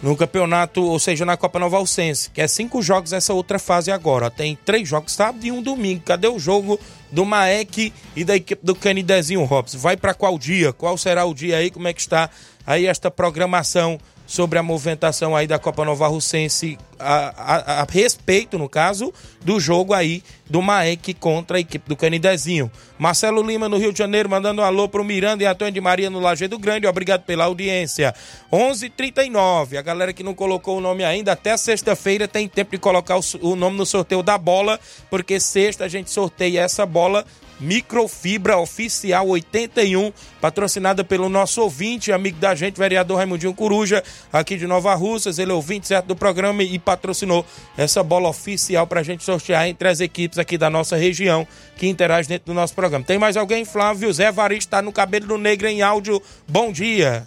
No campeonato, ou seja, na Copa Nova Alcense, que é cinco jogos essa outra fase agora. Tem três jogos sábado e um domingo. Cadê o jogo do Maek e da equipe do Canidezinho Robson? Vai para qual dia? Qual será o dia aí? Como é que está aí esta programação sobre a movimentação aí da Copa Nova Russense a, a- a respeito, no caso, do jogo aí do Maek contra a equipe do Canidezinho. Marcelo Lima no Rio de Janeiro mandando um alô pro Miranda e Antônio de Maria no Lajeado Grande. Obrigado pela audiência. 11:39. A galera que não colocou o nome ainda até sexta-feira tem tempo de colocar o, o nome no sorteio da bola, porque sexta a gente sorteia essa bola Microfibra Oficial 81, patrocinada pelo nosso ouvinte, amigo da gente, vereador Raimundinho Coruja, aqui de Nova Russas. Ele é ouvinte certo do programa e patrocinou essa bola oficial pra gente sortear entre as equipes aqui da nossa região que interagem dentro do nosso programa. Tem mais alguém, Flávio? Zé Varisto tá no cabelo do negro em áudio. Bom dia.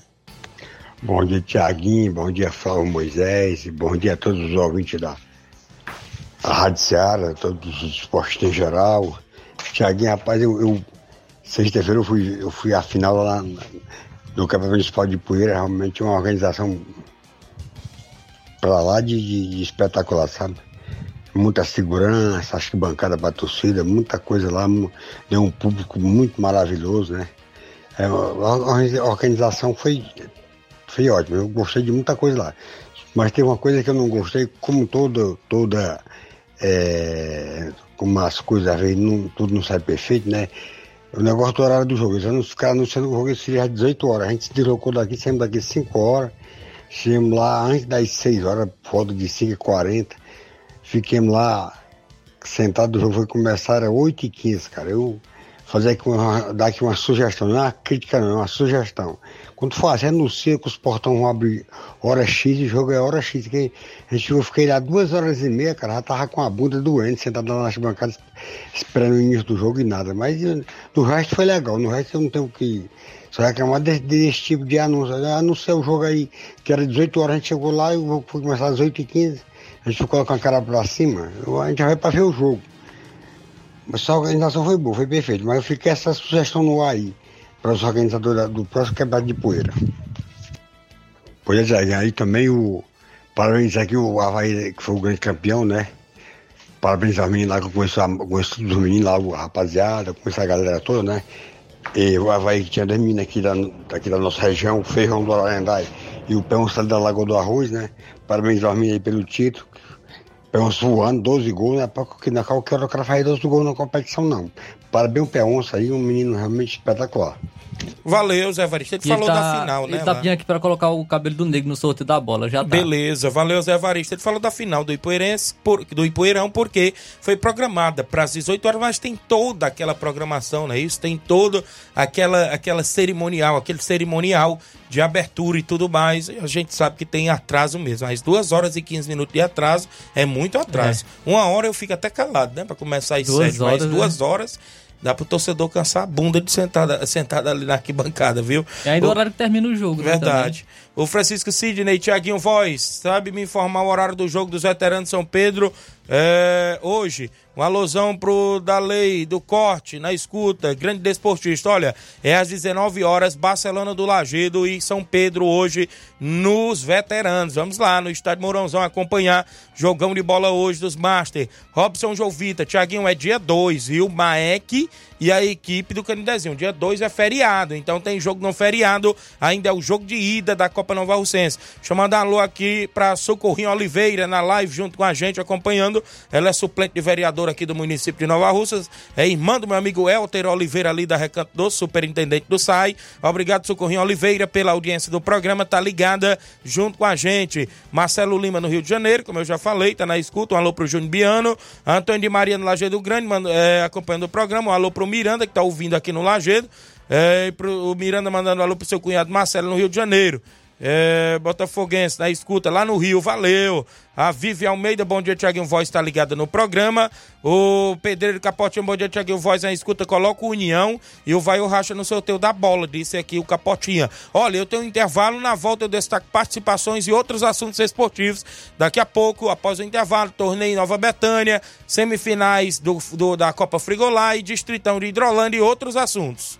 Bom dia, Tiaguinho. Bom dia, Flávio Moisés. Bom dia a todos os ouvintes da, da Rádio Seara, todos os esportes em geral. Tiaguinho, rapaz, eu, eu sexta-feira eu fui, eu fui à final lá no Campeonato Municipal de Poeira, realmente uma organização pra lá de, de- de espetacular, sabe? Muita segurança, acho que bancada pra torcida, muita coisa lá, deu um público muito maravilhoso, né? É, a organização foi foi ótimo. Eu gostei de muita coisa lá. Mas tem uma coisa que eu não gostei, como toda, toda é, como as coisas às não, tudo não sai perfeito, né? O negócio do horário do jogo. Eles não ficaram anunciando que o jogo seria às 18 horas. A gente se deslocou daqui, saímos daqui 5 horas. Chegamos lá antes das 6 horas, volta de 5h40. Fiquemos lá sentados, o jogo foi começar às 8h15, cara. Eu fazer aqui uma, dar aqui uma sugestão, não é uma crítica não, é uma sugestão. Quando assim, anuncia que os portões vão abrir hora X e jogo é hora X. Que a gente eu fiquei lá duas horas e meia, cara, já tava com a bunda doente, sentado lá nas bancadas, esperando o início do jogo e nada. Mas eh, do resto foi legal, no resto eu não tenho o que só reclamar desse, desse tipo de anúncio. Anunciar o jogo aí, que era 18 horas, a gente chegou lá e foi começar às 8h15. A gente ficou com a cara pra cima, a gente vai pra ver o jogo. Mas só a organização foi boa, foi perfeito. Mas eu fiquei essa sugestão no ar aí, para os organizadores do próximo quebrado de poeira. Pois é, aí também o. Parabéns aqui o Havaí, que foi o grande campeão, né? Parabéns aos meninos lá, que eu conheço, conheço os meninos lá, a rapaziada, conheço a galera toda, né? E o Havaí que tinha dois meninos aqui da, daqui da nossa região, o Feijão do Ararendai e o Pão da Lagoa do Arroz, né? Parabéns aos meninos aí pelo título. Peonça voando, 12 gols, não é porque na qualquer hora o cara faz 12 gols na competição, não. Parabéns o Peonça aí, um menino realmente espetacular. Valeu, Zé Varista. Ele E falou tá, da final, né? Ele tá pedindo aqui pra colocar o cabelo do negro no sorteio da bola, já tá. Beleza, valeu Zé Varista. Ele falou da final do Ipoeirense, por, do Ipoeirão, porque foi programada para as 18 horas, mas tem toda aquela programação, né? Isso tem todo aquela, aquela cerimonial, aquele cerimonial de abertura e tudo mais. A gente sabe que tem atraso mesmo, mas 2 horas e 15 minutos de atraso é muito atraso. Uma hora eu fico até calado, né? Para começar às Duas 7, mas horas, duas né? horas. Dá pro torcedor cansar a bunda de sentada, sentada ali na arquibancada, viu? E ainda o horário que termina o jogo, né, Verdade. O Francisco Sidney, Tiaguinho Voz, sabe me informar o horário do jogo dos veteranos São Pedro é, hoje. Um alusão pro da lei, do corte, na escuta, grande desportista. Olha, é às 19 horas, Barcelona do Lagedo e São Pedro hoje nos veteranos. Vamos lá no estádio Mourãozão acompanhar jogão de bola hoje dos Master. Robson Jovita, Tiaguinho, é dia 2, viu? Maek e a equipe do Canidezinho. Dia 2 é feriado, então tem jogo no feriado. Ainda é o jogo de ida da Copa Nova Russense. Deixa eu mandar alô aqui pra Socorrinho Oliveira na live junto com a gente, acompanhando. Ela é suplente de vereador aqui do município de Nova Russas. É irmã do meu amigo Elter Oliveira ali da Recanto Doce, superintendente do SAI. Obrigado, Socorrinho Oliveira, pela audiência do programa. Tá ligada junto com a gente. Marcelo Lima no Rio de Janeiro, como eu já falei, tá na escuta. Um alô pro Júnior Biano. Antônio de Maria no Lagedo Grande, é, acompanhando o programa. Um alô pro Miranda, que tá ouvindo aqui no Lagedo. É, pro, o Miranda mandando alô pro seu cunhado Marcelo no Rio de Janeiro. É, Botafoguense na escuta lá no Rio, valeu. A Vivi Almeida, bom dia, Tiaguinho Voz, tá ligada no programa. O Pedreiro Capotinho, bom dia, Tiaguinho Voz, na escuta, coloca o União e o Vai o Racha no sorteio da bola, disse aqui o Capotinha. Olha, eu tenho um intervalo, na volta eu destaco participações e outros assuntos esportivos. Daqui a pouco, após o intervalo, torneio Nova Betânia, semifinais do, do- da Copa Frigolá e Distritão de Hidrolândia e outros assuntos.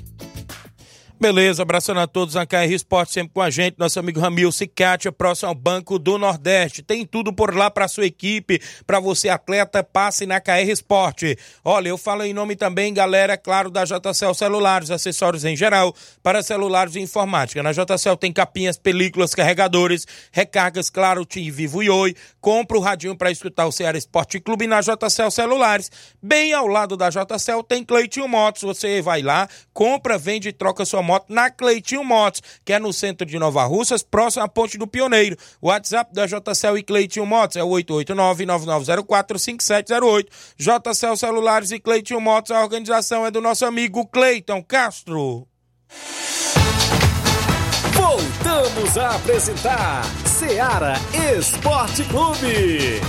Beleza, abraçando a todos na KR Esporte, sempre com a gente, nosso amigo Ramil Cicatia, próximo ao Banco do Nordeste. Tem tudo por lá para sua equipe, para você atleta, passe na KR Esporte. Olha, eu falo em nome também, galera, claro, da JCL Celulares, acessórios em geral para celulares e informática. Na JCL tem capinhas, películas, carregadores, recargas, claro, Tim Vivo e Oi. Compra o radinho para escutar o Ceará Esporte Clube na JCL Celulares. Bem ao lado da JCL tem Cleitinho Motos. Você vai lá, compra, vende e troca sua moto na Cleitinho Motos, que é no centro de Nova Russas, próximo à Ponte do Pioneiro. O WhatsApp da JCL e Cleitinho Motos é o 889-9904-5708. JCL Celulares e Cleitinho Motos, a organização é do nosso amigo Cleiton Castro. Voltamos a apresentar Seara Esporte Clube.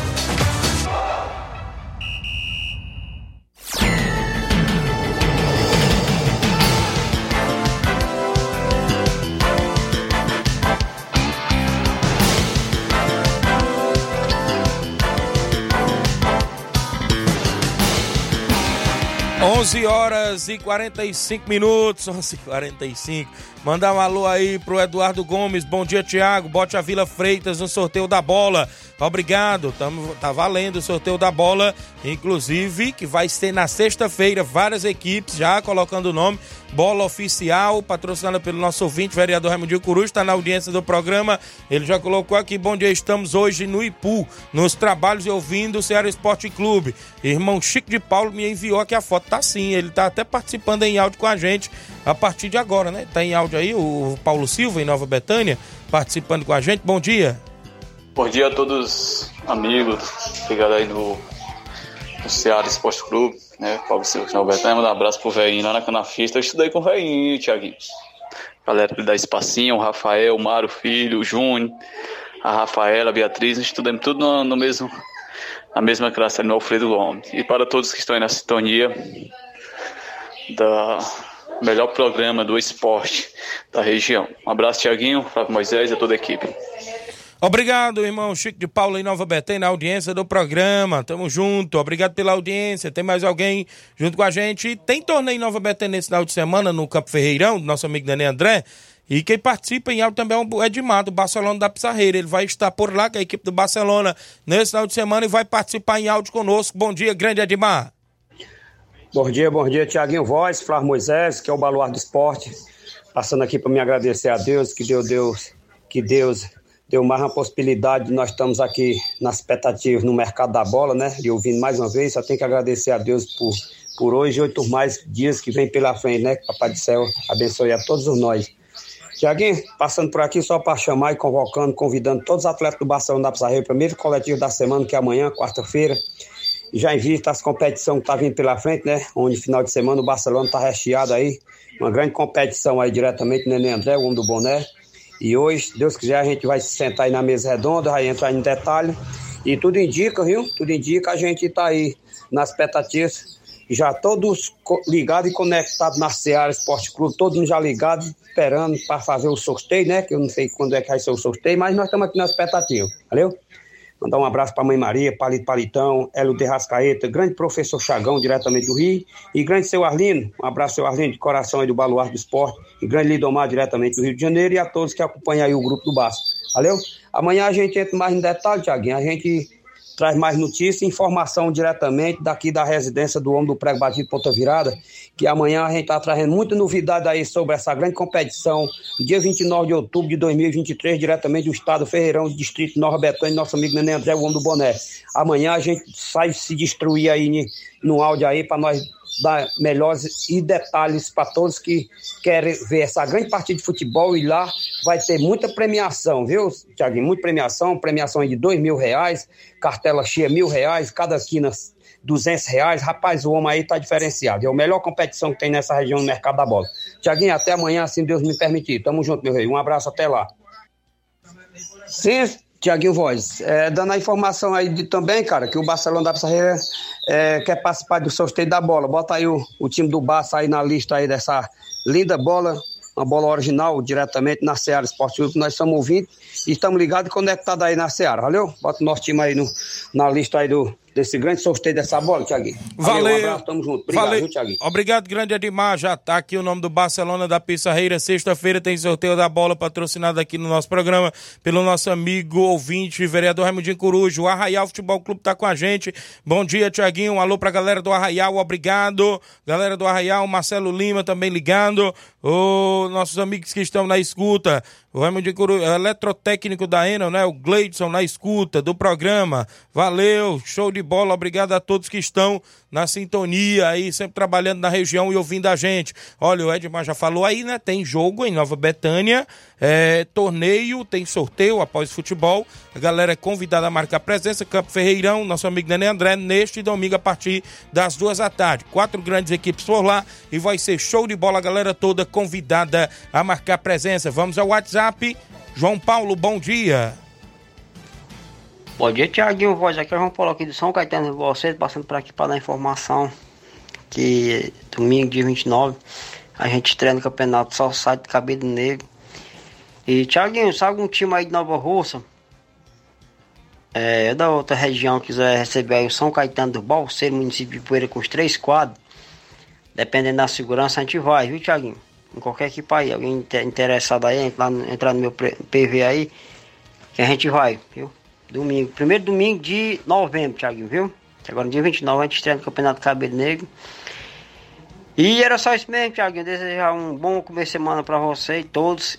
11 horas e 45 minutos, 11 e 45. Mandar um alô aí pro Eduardo Gomes. Bom dia, Tiago. Bote a Vila Freitas no sorteio da bola. Obrigado. Tamo, tá valendo o sorteio da bola. Inclusive, que vai ser na sexta-feira. Várias equipes já colocando o nome. Bola oficial, patrocinada pelo nosso ouvinte, vereador Raimundinho Coruja, está na audiência do programa. Ele já colocou aqui, bom dia, estamos hoje no Ipu, nos trabalhos e ouvindo o Ceará Esporte Clube. Irmão Chico de Paulo me enviou aqui a foto, tá sim, ele tá até participando em áudio com a gente a partir de agora, né? Tá em áudio aí o Paulo Silva, em Nova Betânia, participando com a gente. Bom dia. Bom dia a todos amigos, ligado aí no, no Ceará Esporte Clube, né? Paulo Silva Nova Betânia, manda um abraço pro velhinho lá na Canafista. Eu estudei com o velhinho, Tiaguinho. Galera da Espacinho, o Rafael, o Mário Filho, o Júnior, a Rafaela, a Beatriz, estudamos tudo no, no mesmo, na mesma classe ali no Alfredo Gomes. E para todos que estão aí na sintonia da melhor programa do esporte da região. Um abraço, Tiaguinho, Flávio Moisés e a toda a equipe. Obrigado, irmão Chico de Paula em Nova Betânia, na audiência do programa. Tamo junto. Obrigado pela audiência. Tem mais alguém junto com a gente? Tem torneio em Nova Betânia nesse final de semana no Campo Ferreirão, do nosso amigo Daniel André. E quem participa em áudio também é o Edmar, do Barcelona da Pissarreira. Ele vai estar por lá com a equipe do Barcelona nesse final de semana e vai participar em áudio conosco. Bom dia, grande Edmar. Bom dia, bom dia, Tiaguinho Voz, Flávio Moisés, que é o baluarte do esporte. Passando aqui para me agradecer a Deus, que deu Deus, que Deus deu mais uma possibilidade de nós estamos aqui nas expectativas no mercado da bola, né? E ouvindo mais uma vez, só tenho que agradecer a Deus por, por hoje e oito mais dias que vem pela frente, né? Que Papai do Céu abençoe a todos nós. Tiaguinho, passando por aqui só para chamar e convocando, convidando todos os atletas do Barcelona da Pissarreira, primeiro coletivo da semana, que é amanhã, quarta-feira. Já em vista as competições que tá vindo pela frente, né? Onde final de semana o Barcelona tá recheado aí. Uma grande competição aí diretamente, Nenê André, o homem do boné. E hoje, Deus quiser, a gente vai se sentar aí na mesa redonda, vai entrar em detalhe. E tudo indica, viu? Tudo indica a gente tá aí nas expectativas. Já todos ligados e conectados na Seara Esporte Clube, todos já ligados, esperando para fazer o sorteio, né? Que eu não sei quando é que vai ser o sorteio, mas nós estamos aqui na expectativa. Valeu? Mandar um abraço para a Mãe Maria, Palito Palitão, Hélio de Rascaeta, grande professor Chagão, diretamente do Rio, e grande seu Arlino, um abraço seu Arlino, de coração aí do Baluarte do Esporte, e grande Lidomar, diretamente do Rio de Janeiro, e a todos que acompanham aí o grupo do Baço. Valeu? Amanhã a gente entra mais em detalhe, Tiaguinho, a gente traz mais notícias e informação diretamente daqui da residência do Homem do Prego Batido Ponta Virada, que amanhã a gente está trazendo muita novidade aí sobre essa grande competição, dia 29 de outubro de 2023, diretamente do estado Ferreirão, distrito Nova Betânia, nosso amigo Nenê André, o Homem do Boné. Amanhã a gente sai se destruir aí no áudio aí para nós dar melhores e detalhes para todos que querem ver essa grande partida de futebol e lá vai ter muita premiação, viu, Tiaguinho? Muita premiação, premiação de dois mil reais, cartela cheia mil reais, cada quina 200 reais. Rapaz, o homem aí tá diferenciado. É a melhor competição que tem nessa região no mercado da bola. Tiaguinho, até amanhã, se Deus me permitir. Tamo junto, meu rei. Um abraço até lá. Sim, Tiaguinho Voz, é, dando a informação aí de, também, cara, que o Barcelona da Pissarreira é, quer participar do sorteio da bola. Bota aí o, o time do Barça aí na lista aí dessa linda bola, uma bola original, diretamente na Seara Esporte Clube, nós estamos ouvindo e estamos ligados e conectados aí na Seara, valeu? Bota o nosso time aí no, na lista aí do, desse grande sorteio dessa bola, Tiaguinho. Valeu. Um abraço, tamo junto. Obrigado, Valeu. Obrigado, grande Edmar. Já tá aqui o nome do Barcelona da Pissarreira. Sexta-feira tem sorteio da bola patrocinado aqui no nosso programa pelo nosso amigo ouvinte, vereador Raimundinho Corujo. O Arraial Futebol Clube tá com a gente. Bom dia, Tiaguinho. Um alô pra galera do Arraial, obrigado. Galera do Arraial, Marcelo Lima também ligando. Ô, nossos amigos que estão na escuta. O Raimundinho Corujo, eletrotécnico da Enel, né? O Gleidson na escuta do programa. Valeu, show de bola. Obrigado a todos que estão na sintonia aí, sempre trabalhando na região e ouvindo a gente. Olha, o Edmar já falou aí, né? Tem jogo em Nova Betânia, é, torneio, tem sorteio após futebol. A galera é convidada a marcar presença. Campo Ferreirão, nosso amigo Nenê André, neste domingo a partir das duas da tarde. Quatro grandes equipes por lá e vai ser show de bola. A galera toda convidada a marcar presença. Vamos ao WhatsApp. João Paulo, bom dia. Bom dia, Tiaguinho Voz. Aqui é o João Paulo aqui do São Caetano de vocês, passando por aqui para dar informação que domingo, dia 29, a gente estreia no campeonato sai de cabelo negro. E Tiaguinho, sabe algum time aí de Nova Russa? É, da outra região quiser receber aí o São Caetano do Balseiro, município de Poeira com os três quadros. dependendo da segurança, a gente vai, viu, Thiaguinho? Em qualquer equipe aí, alguém inte- interessado aí, entra no- entrar no meu PV aí, que a gente vai, viu? Domingo, primeiro domingo de novembro, Thiaguinho, viu? Agora dia 29 a gente estreia no Campeonato Cabelo Negro. E era só isso mesmo, Thiaguinho. Desejar um bom começo de semana pra você e todos.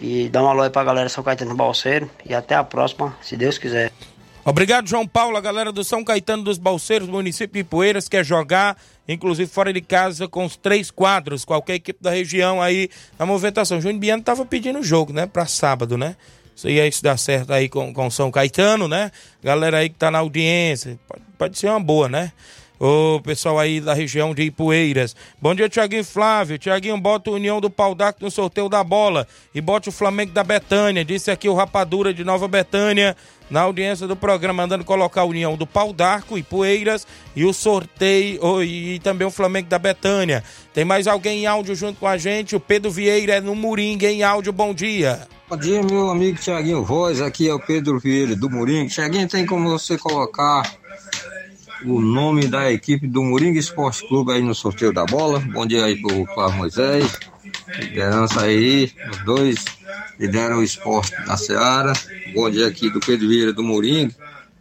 E dar uma alô aí pra galera São Caetano Balseiro. E até a próxima, se Deus quiser. Obrigado, João Paulo, a galera do São Caetano dos Balseiros, município de Poeiras, quer jogar, inclusive fora de casa, com os três quadros, qualquer equipe da região aí na movimentação. Júnior Biano tava pedindo jogo, né, pra sábado, né? Isso aí, isso dá certo aí com, com São Caetano, né? Galera aí que tá na audiência, pode, pode ser uma boa, né? O pessoal aí da região de Ipueiras. Bom dia, Tiaguinho Flávio. Tiaguinho, bota o União do Pau d'Arco no sorteio da bola e bote o Flamengo da Betânia. Disse aqui o Rapadura de Nova Betânia na audiência do programa, mandando colocar a União do Pau d'Arco e e o sorteio oh, e, também o Flamengo da Betânia. Tem mais alguém em áudio junto com a gente? O Pedro Vieira é no Moringa em áudio. Bom dia. Bom dia, meu amigo Tiaguinho Voz. Aqui é o Pedro Vieira do Moringa. Tiaguinho, tem como você colocar o nome da equipe do Moringa Esporte Clube aí no sorteio da bola? Bom dia aí pro Flávio Moisés. Liderança aí, os dois lideram o esporte da Seara. Bom dia aqui do Pedro Vieira do Moringa.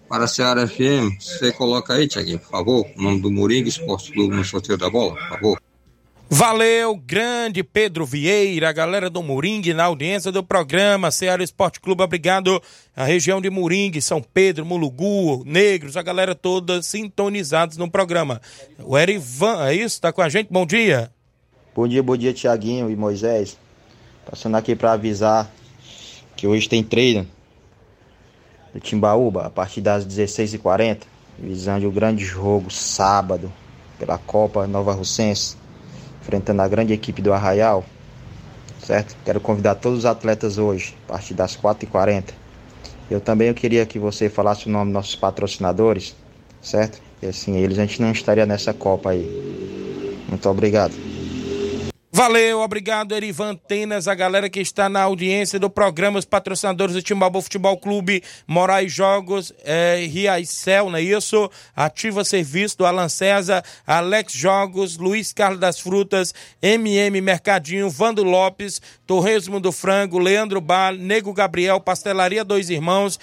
Para a Seara FM, você coloca aí, Tiaguinho, por favor, o nome do Moringa Esporte Clube no sorteio da bola, por favor. Valeu, grande Pedro Vieira, galera do Moringue na audiência do programa Ceará Esporte Clube, obrigado. A região de Moringue, São Pedro, Mulugu, Negros, a galera toda sintonizados no programa. O Erivan, é isso? Tá com a gente? Bom dia. Bom dia, bom dia, Tiaguinho e Moisés. Passando aqui para avisar que hoje tem treino no Timbaúba a partir das 16h40, visando o grande jogo sábado pela Copa Nova Russense, enfrentando a grande equipe do Arraial, certo? Quero convidar todos os atletas hoje, a partir das 4h40. Eu também eu queria que você falasse o nome dos nossos patrocinadores, certo? E assim, eles a gente não estaria nessa Copa aí. Muito obrigado. Valeu, obrigado, Erivan Tenas, a galera que está na audiência do programa, os patrocinadores do Timbaúba Futebol Clube, Moraes Jogos, é, Riaicel, não é isso? Ativa Serviço do Alan César, Alex Jogos, Luiz Carlos das Frutas, MM Mercadinho, Vando Lopes, Torresmo do Frango, Leandro Bar, Nego Gabriel, Pastelaria Dois Irmãos,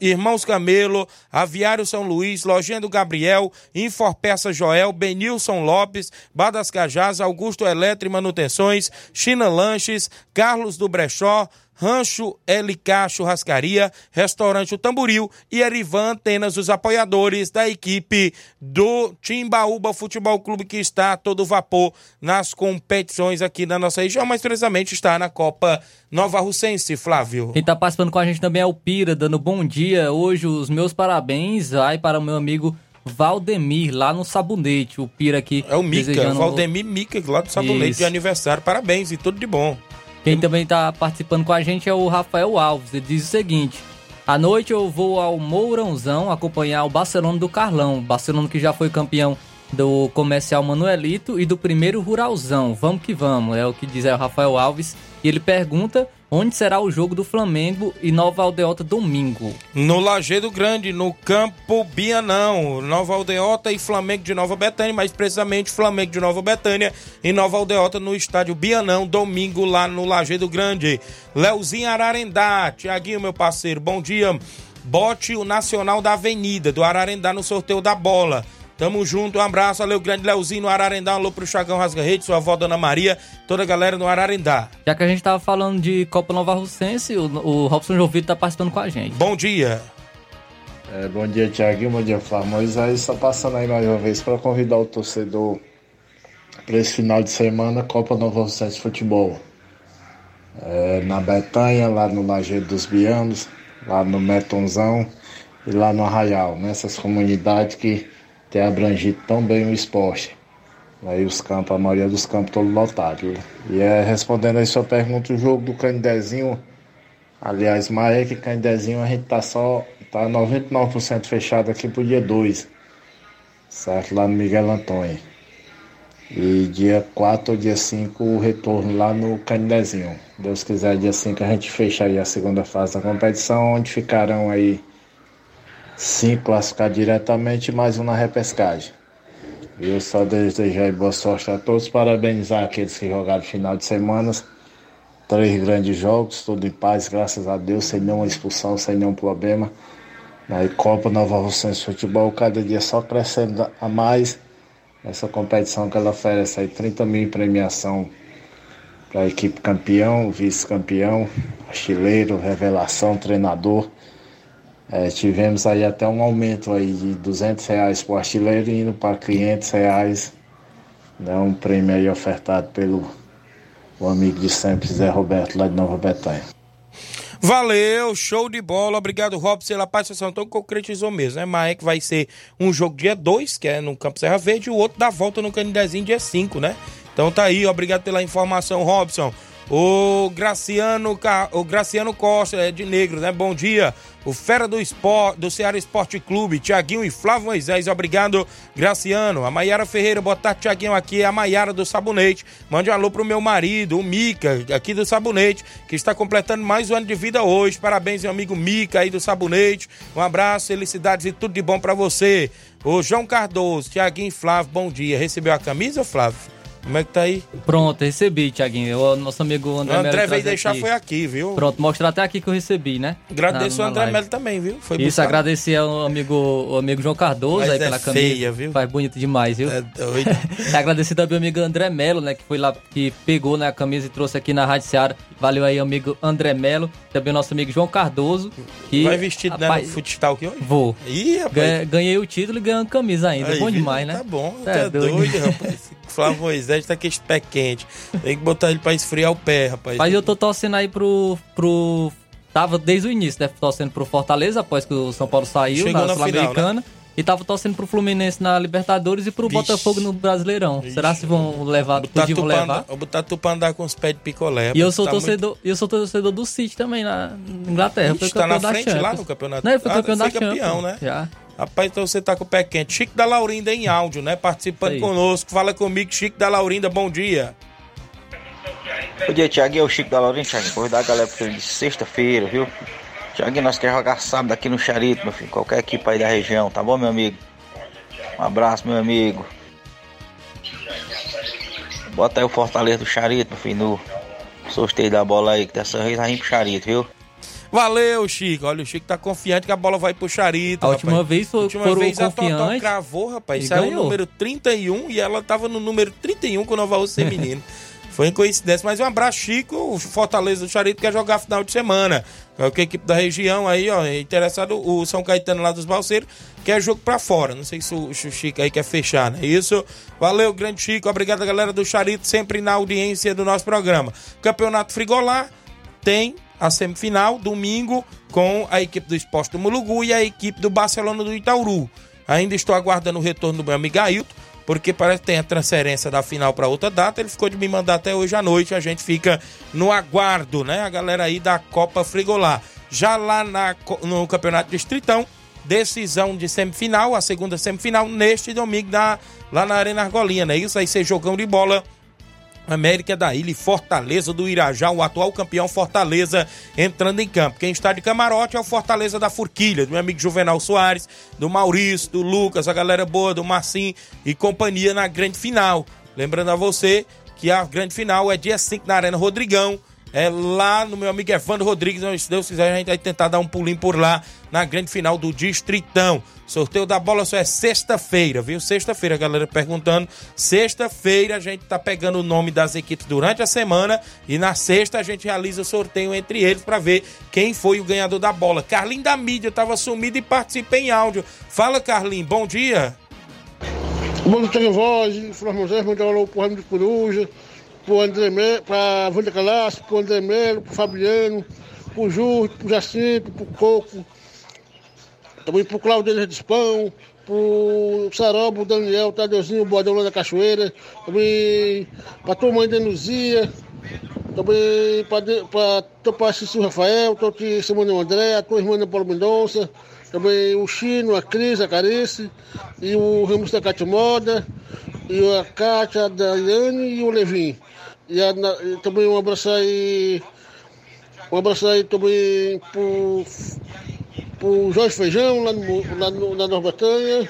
Irmãos Camelo, Aviário São Luís, Lojinha do Gabriel, Inforpeça Joel, Benilson Lopes, Bar das Cajás, Augusto Eletro e Manutenções, China Lanches, Carlos do Brechó, Rancho LK Churrascaria, Restaurante O Tamboril e Erivan Antenas, os apoiadores da equipe do Timbaúba Futebol Clube que está a todo vapor nas competições aqui na nossa região, mas precisamente está na Copa Nova Russense, Flávio. Quem tá participando com a gente também é o Pira, dando bom dia. Hoje os meus parabéns vai para o meu amigo Valdemir, lá no Sabonete. O Pira aqui. É o Mica, desejando... Valdemir Mica, lá do Sabonete Isso. de aniversário. Parabéns e tudo de bom. Quem também tá participando com a gente é o Rafael Alves. Ele diz o seguinte: À noite eu vou ao Mourãozão acompanhar o Barcelona do Carlão. Barcelona que já foi campeão do Comercial Manuelito e do primeiro Ruralzão. Vamos que vamos, é o que diz aí o Rafael Alves. E ele pergunta onde será o jogo do Flamengo e Nova Aldeota domingo. No Lagedo Grande, no Campo Bianão, Nova Aldeota e Flamengo de Nova Betânia, mais precisamente Flamengo de Nova Betânia e Nova Aldeota no estádio Bianão, domingo lá no Lagedo Grande. Leozinho Ararendá, Tiaguinho, meu parceiro, bom dia. Bote o Nacional da Avenida, do Ararendá, no sorteio da bola. Tamo junto, um abraço, valeu, grande Leozinho no Ararendá, um alô pro Chagão Rasga Rede, sua avó Dona Maria, toda a galera no Ararendá. Já que a gente tava falando de Copa Nova Russense, o, o Robson Jovito tá participando com a gente. Bom dia. É, bom dia, Tiaguinho. Bom dia, Flávio Moisés. Só passando aí mais uma vez para convidar o torcedor para esse final de semana, Copa Nova Russense Futebol. É, na Betanha, lá no Lajeiro dos Bianos, lá no Metonzão e lá no Arraial, nessas comunidades que tem abrangido tão bem o esporte. Aí os campos, a maioria dos campos todos lotados. E é, respondendo aí sua pergunta, o jogo do Candezinho, aliás, Maek e Candezinho, a gente tá só, tá 99% fechado aqui pro dia 2, certo? Lá no Miguel Antônio. E dia 4 ou dia 5 o retorno lá no Candezinho. Deus quiser, dia 5 a gente fecha aí a segunda fase da competição, onde ficarão aí cinco classificados diretamente mais um na repescagem. Eu só desejo aí boa sorte a todos, parabenizar aqueles que jogaram final de semana. Três grandes jogos, tudo em paz, graças a Deus, sem nenhuma expulsão, sem nenhum problema. Aí Copa Nova Rocense Futebol, cada dia só crescendo a mais. Essa competição que ela oferece aí 30 mil em premiação para a equipe campeão, vice-campeão, artilheiro, revelação, treinador. É, tivemos aí até um aumento aí de 200 reais para o artilheiro indo para 500 reais. Né, um prêmio aí ofertado pelo o amigo de sempre, Zé Roberto, lá de Nova Betânia. Valeu, show de bola. Obrigado, Robson, pela participação. Então concretizou mesmo, né? É que vai ser um jogo dia 2, que é no Campo Serra Verde, e o outro da volta no Canidezinho dia 5, né? Então tá aí, obrigado pela informação, Robson. O Graciano, o Graciano Costa, é de Negro, né? Bom dia. O Fera do Esporte, do Ceará Esporte Clube, Tiaguinho e Flávio Moisés, obrigado, Graciano. A Maiara Ferreira, boa tarde, Tiaguinho, aqui é a Maiara do Sabonete. Mande um alô pro meu marido, o Mica, aqui do Sabonete, que está completando mais um ano de vida hoje. Parabéns, meu amigo Mica aí do Sabonete. Um abraço, felicidades e tudo de bom para você. O João Cardoso, Tiaguinho e Flávio, bom dia. Recebeu a camisa, Flávio? Como é que tá aí? Pronto, recebi, Tiaguinho. O nosso amigo André O André Melo veio deixar aqui. foi aqui, viu? Pronto, mostrar até aqui que eu recebi, né? Agradeço Na- o André live. Melo também, viu? Foi Isso, buscar. agradecer ao amigo, o amigo João Cardoso Mas aí é pela camisa. feia, viu? Faz bonito demais, viu? É doido. E agradecer também ao amigo André Melo, né? Que foi lá, que pegou né, a camisa e trouxe aqui na Rádio Seara. Valeu aí, amigo André Melo. Também o nosso amigo João Cardoso. Que, Vai vestido né, rapaz, no futsal aqui hoje? Vou. Ih, rapaz. Ganhei, ganhei o título e ganhei uma camisa ainda. Aí, bom demais, né? Tá bom, Cê tá doido, rapaz. Esse Flávio Moisés tá com esse pé quente. Tem que botar ele pra esfriar o pé, rapaz. Mas eu tô torcendo aí pro. pro... Tava desde o início, né? Torcendo pro Fortaleza, após que o São Paulo saiu Chegou na, final, Sul-Americana. E tava torcendo pro Fluminense na Libertadores e pro Vixe. Botafogo no Brasileirão. Será se vão levar? Botar Podiam tu pra levar? andar- Vou botar tu pra andar com os pés de picolé. E eu sou Tá torcedor, eu sou torcedor do City também na Inglaterra. Ixi, Foi tá na da frente lá no campeonato? Não, ele foi Ah, campeão da foi campeão, Champions. né? Já. Rapaz, então você tá com o pé quente. Chico da Laurinda em áudio, né? Participando aí. conosco. Fala comigo, Chico da Laurinda, bom dia. Bom dia, Thiago. É o Chico da Laurinha, Thiago. Convidar a galera pro treino de sexta-feira, viu? Thiago, nós queremos jogar sábado aqui no Charito, meu filho. Qualquer equipe aí da região, tá bom, meu amigo? Um abraço, meu amigo. Bota aí o Fortaleza do Charito, meu filho, no sorteio da bola aí, que dessa vez vai vir pro Charito, viu? Valeu, Chico. Olha, o Chico tá confiante que a bola vai pro Charito. A última rapaz. vez foi- a última foram vez a Totó cravou, rapaz. Saiu o ganhou. número 31 e ela tava no número 31 com o Nova Rússia Feminino. Foi em coincidência, mas um abraço, Chico. O Fortaleza do Charito quer jogar final de semana. É o que a equipe da região aí, ó, é interessado, o São Caetano lá dos Balseiros, quer jogo pra fora. Não sei se o se o Chico aí quer fechar, né? Isso. Valeu, grande Chico. Obrigado, galera do Charito, sempre na audiência do nosso programa. Campeonato Frigolá tem a semifinal, domingo, com a equipe do Esporte do Mulugu e a equipe do Barcelona do Itauru. Ainda estou aguardando o retorno do meu amigo Ailton, porque parece que tem a transferência da final para outra data. Ele ficou de me mandar até hoje à noite. A gente fica no aguardo, né? A galera aí da Copa Frigolá. Já lá na no Campeonato Distritão, decisão de semifinal, a segunda semifinal, neste domingo na- lá na Arena Argolinha, né? Isso aí ser jogão de bola. América da Ilha e Fortaleza do Irajá, o atual campeão Fortaleza entrando em campo. Quem está de camarote é o Fortaleza da Forquilha, do meu amigo Juvenal Soares, do Maurício, do Lucas, a galera boa, do Marcinho e companhia na grande final. Lembrando a você que a grande final é dia 5 na Arena Rodrigão. É lá no meu amigo Evandro Rodrigues. então, Se Deus quiser, a gente vai tentar dar um pulinho por lá na grande final do Distritão. Sorteio da bola só é sexta-feira, viu? Sexta-feira, galera perguntando. Sexta-feira a gente tá pegando o nome das equipes durante a semana e na sexta a gente realiza o sorteio entre eles para ver quem foi o ganhador da bola. Carlinho da mídia tava sumido e participa em áudio. Fala, Carlinho, bom dia. Bom dia, Voz, Flávio Moisés, mandar um alô pro Ramo de Coruja, pro André Melo, pra Wanda Calaço, pro André Melo, pro Fabiano, pro Júlio, pro Jacinto, pro Coco, também pro Claudio de Pão, pro Sarobo, Daniel, Tadeuzinho, o Bodão lá da Cachoeira, também pra tua mãe Denuzia, também pra teu pai Cícero Rafael, teu tio Simone André, a tua irmã Ana Paula Mendonça, também o Chino, a Cris, a Carice, e o Ramos da Cátia Moda, e a Cátia, a Daiane e o Levin. E, a, e também um abraço aí, um abraço aí também pro, pro Jorge Feijão, lá, no, lá, no, na Nova Bretanha.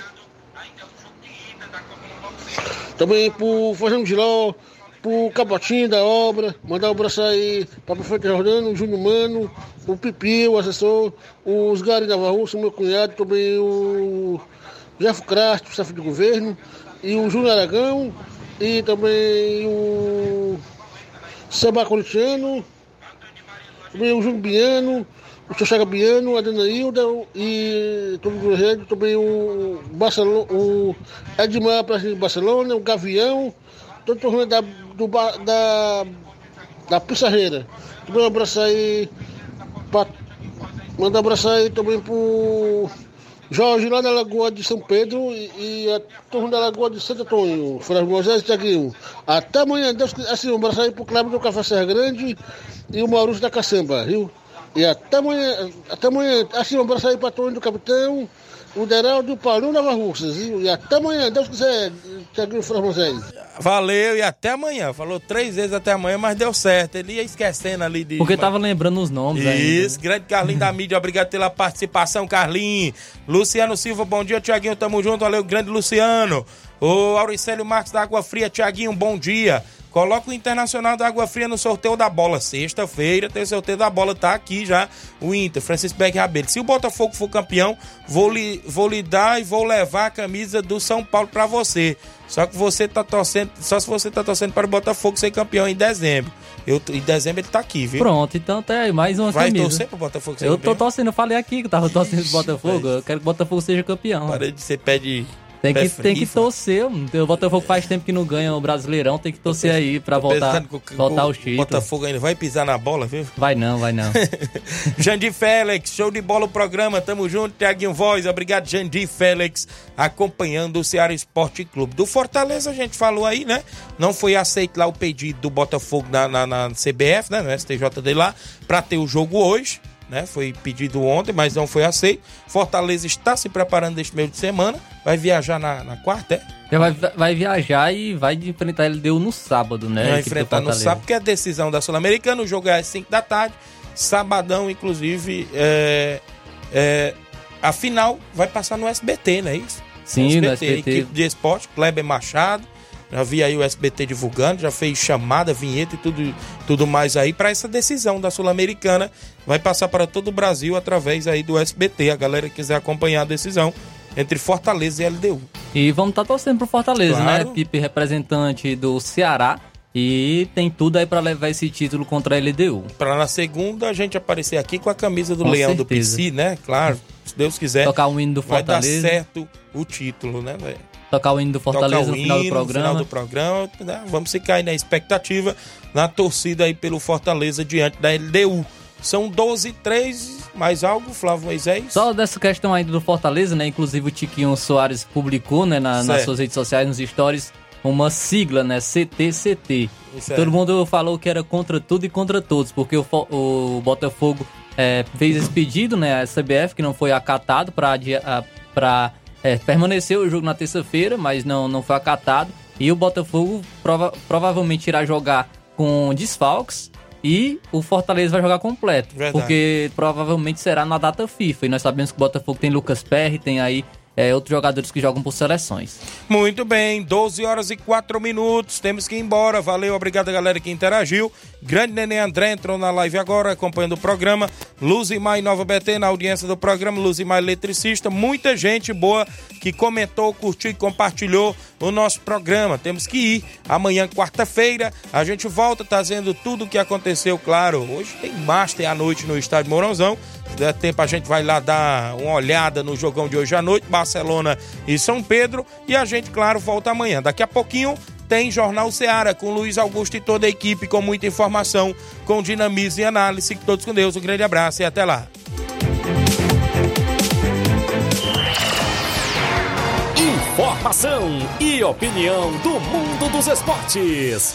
também pro Fazendo Giló, pro Capotinho da obra, mandar um abraço aí pra Prefeito Jordano, o Júnior Mano, o Pipi, o assessor, os Gari da Varruça, meu cunhado, também o Jeff Crasto, chefe de governo, e o Júnior Aragão, e também o Seba Colitiano, também o Júnior Biano, o Xoxaga Biano, a Danaílda e todo o rede, também o, Barcelona, o Edmar presidente de Barcelona, o Gavião, todo o torneio da, do, da, da Pissarreira. Também um abraço aí, pra, mandar um abraço aí também pro Jorge lá da Lagoa de São Pedro e, e a turma da Lagoa de Santo Antônio, Frei Moisés e Tiaguinho. Até amanhã, Deus. Assim, um abraço aí pro Cláudio do Café Serra Grande e o Maurício da Caçamba, viu? E até amanhã, até amanhã, assim, um abraço aí pra Tony do Capitão, o Deraldo e o Paulinho Nova Russas? E até amanhã, Deus quiser, Tiaguinho Frei Moisés. Valeu e até amanhã. Falou três vezes até amanhã, mas deu certo. Ele ia esquecendo ali de. Porque tava lembrando os nomes Isso, grande Carlinho da mídia, obrigado pela participação, Carlinho. Luciano Silva, bom dia, Tiaguinho, tamo junto, valeu, grande Luciano. O Auricélio Marques da Água Fria, Tiaguinho, bom dia. Coloca o Internacional da Água Fria no sorteio da bola. Sexta-feira tem o sorteio da bola, tá aqui já o Inter, Francisco Beck Rabelo. Se o Botafogo for campeão, vou lhe, vou lhe dar e vou levar a camisa do São Paulo pra você. Só que você tá torcendo, só se você tá torcendo para o Botafogo ser campeão em dezembro. Eu, em dezembro ele tá aqui, viu? Pronto, então tá aí, mais uma Vai camisa. torcer pro Botafogo ser Eu campeão? tô torcendo, eu falei aqui que eu tava torcendo pro Botafogo. Eu quero que o Botafogo seja campeão. Parei de ser pé de. Tem que, tem que torcer. O Botafogo faz tempo que não ganha o Brasileirão, tem que torcer aí pra voltar, que o- voltar o o título. Botafogo ainda vai pisar na bola, viu? Vai não, vai não. Jandir Félix, show de bola o programa, tamo junto, Tiaguinho Voz, obrigado Jandir Félix, acompanhando o Ceará Esporte Clube. Do Fortaleza a gente falou aí, né? Não foi aceito lá o pedido do Botafogo na, na, na CBF, né? No STJD lá, pra ter o jogo hoje, né? Foi pedido ontem, mas não foi aceito. Fortaleza está se preparando neste meio de semana, vai viajar na, na quarta, é? Vai, vai viajar e vai enfrentar ele deu no sábado, né? Vai enfrentar no sábado, porque é a decisão da Sul-Americana, o jogo é às 5 da tarde, sabadão, inclusive, é, é, a final vai passar no SBT, não é isso? Sim, no SBT. Equipe de esporte, Kleber Machado, já vi aí o SBT divulgando, já fez chamada, vinheta e tudo, tudo mais aí para essa decisão da Sul-Americana, vai passar para todo o Brasil através aí do SBT, a galera que quiser acompanhar a decisão entre Fortaleza e LDU. E vamos estar torcendo pro Fortaleza, Claro. né? Pipe representante do Ceará. E tem tudo aí pra levar esse título contra a LDU. Para na segunda a gente aparecer aqui com a camisa do Com Leão do certeza. PC, né? Claro, se Deus quiser. Tocar o hino do Vai dar Fortaleza. certo o título, né, velho? Tocar o hino do Fortaleza no final do programa. final do programa, né? Vamos ficar aí na expectativa, na torcida aí pelo Fortaleza diante da LDU. São 12 3 mais algo, Flávio Moisés? Só dessa questão aí do Fortaleza, né? Inclusive o Tiquinho Soares publicou, né, na- nas suas redes sociais, nos stories, uma sigla, né? CTCT. É. Todo mundo falou que era contra tudo e contra todos, porque o, o Botafogo é, fez esse pedido, né? A CBF, que não foi acatado para é, permanecer o jogo na terça-feira, mas não, não foi acatado. E o Botafogo prova- provavelmente irá jogar com desfalques e o Fortaleza vai jogar completo. Verdade. Porque provavelmente será na data FIFA. E nós sabemos que o Botafogo tem Lucas Perry, tem aí é, outros jogadores que jogam por seleções. Muito bem, 12 horas e 4 minutos. Temos que ir embora. Valeu, obrigado galera que interagiu. Grande Nenê André entrou na live agora, acompanhando o programa. Luzimar e Nova BT na audiência do programa. Luzimar eletricista. Muita gente boa que comentou, curtiu e compartilhou o nosso programa. Temos que ir. Amanhã, quarta-feira, a gente volta trazendo tudo o que aconteceu, claro. Hoje tem Master à noite no estádio Mourãozão. Der tempo, a gente vai lá dar uma olhada no jogão de hoje à noite, Barcelona e São Pedro. E a gente, claro, volta amanhã. Daqui a pouquinho tem Jornal Seara com Luiz Augusto e toda a equipe, com muita informação, com dinamismo e análise. Todos com Deus. Um grande abraço e até lá. Informação e opinião do mundo dos esportes.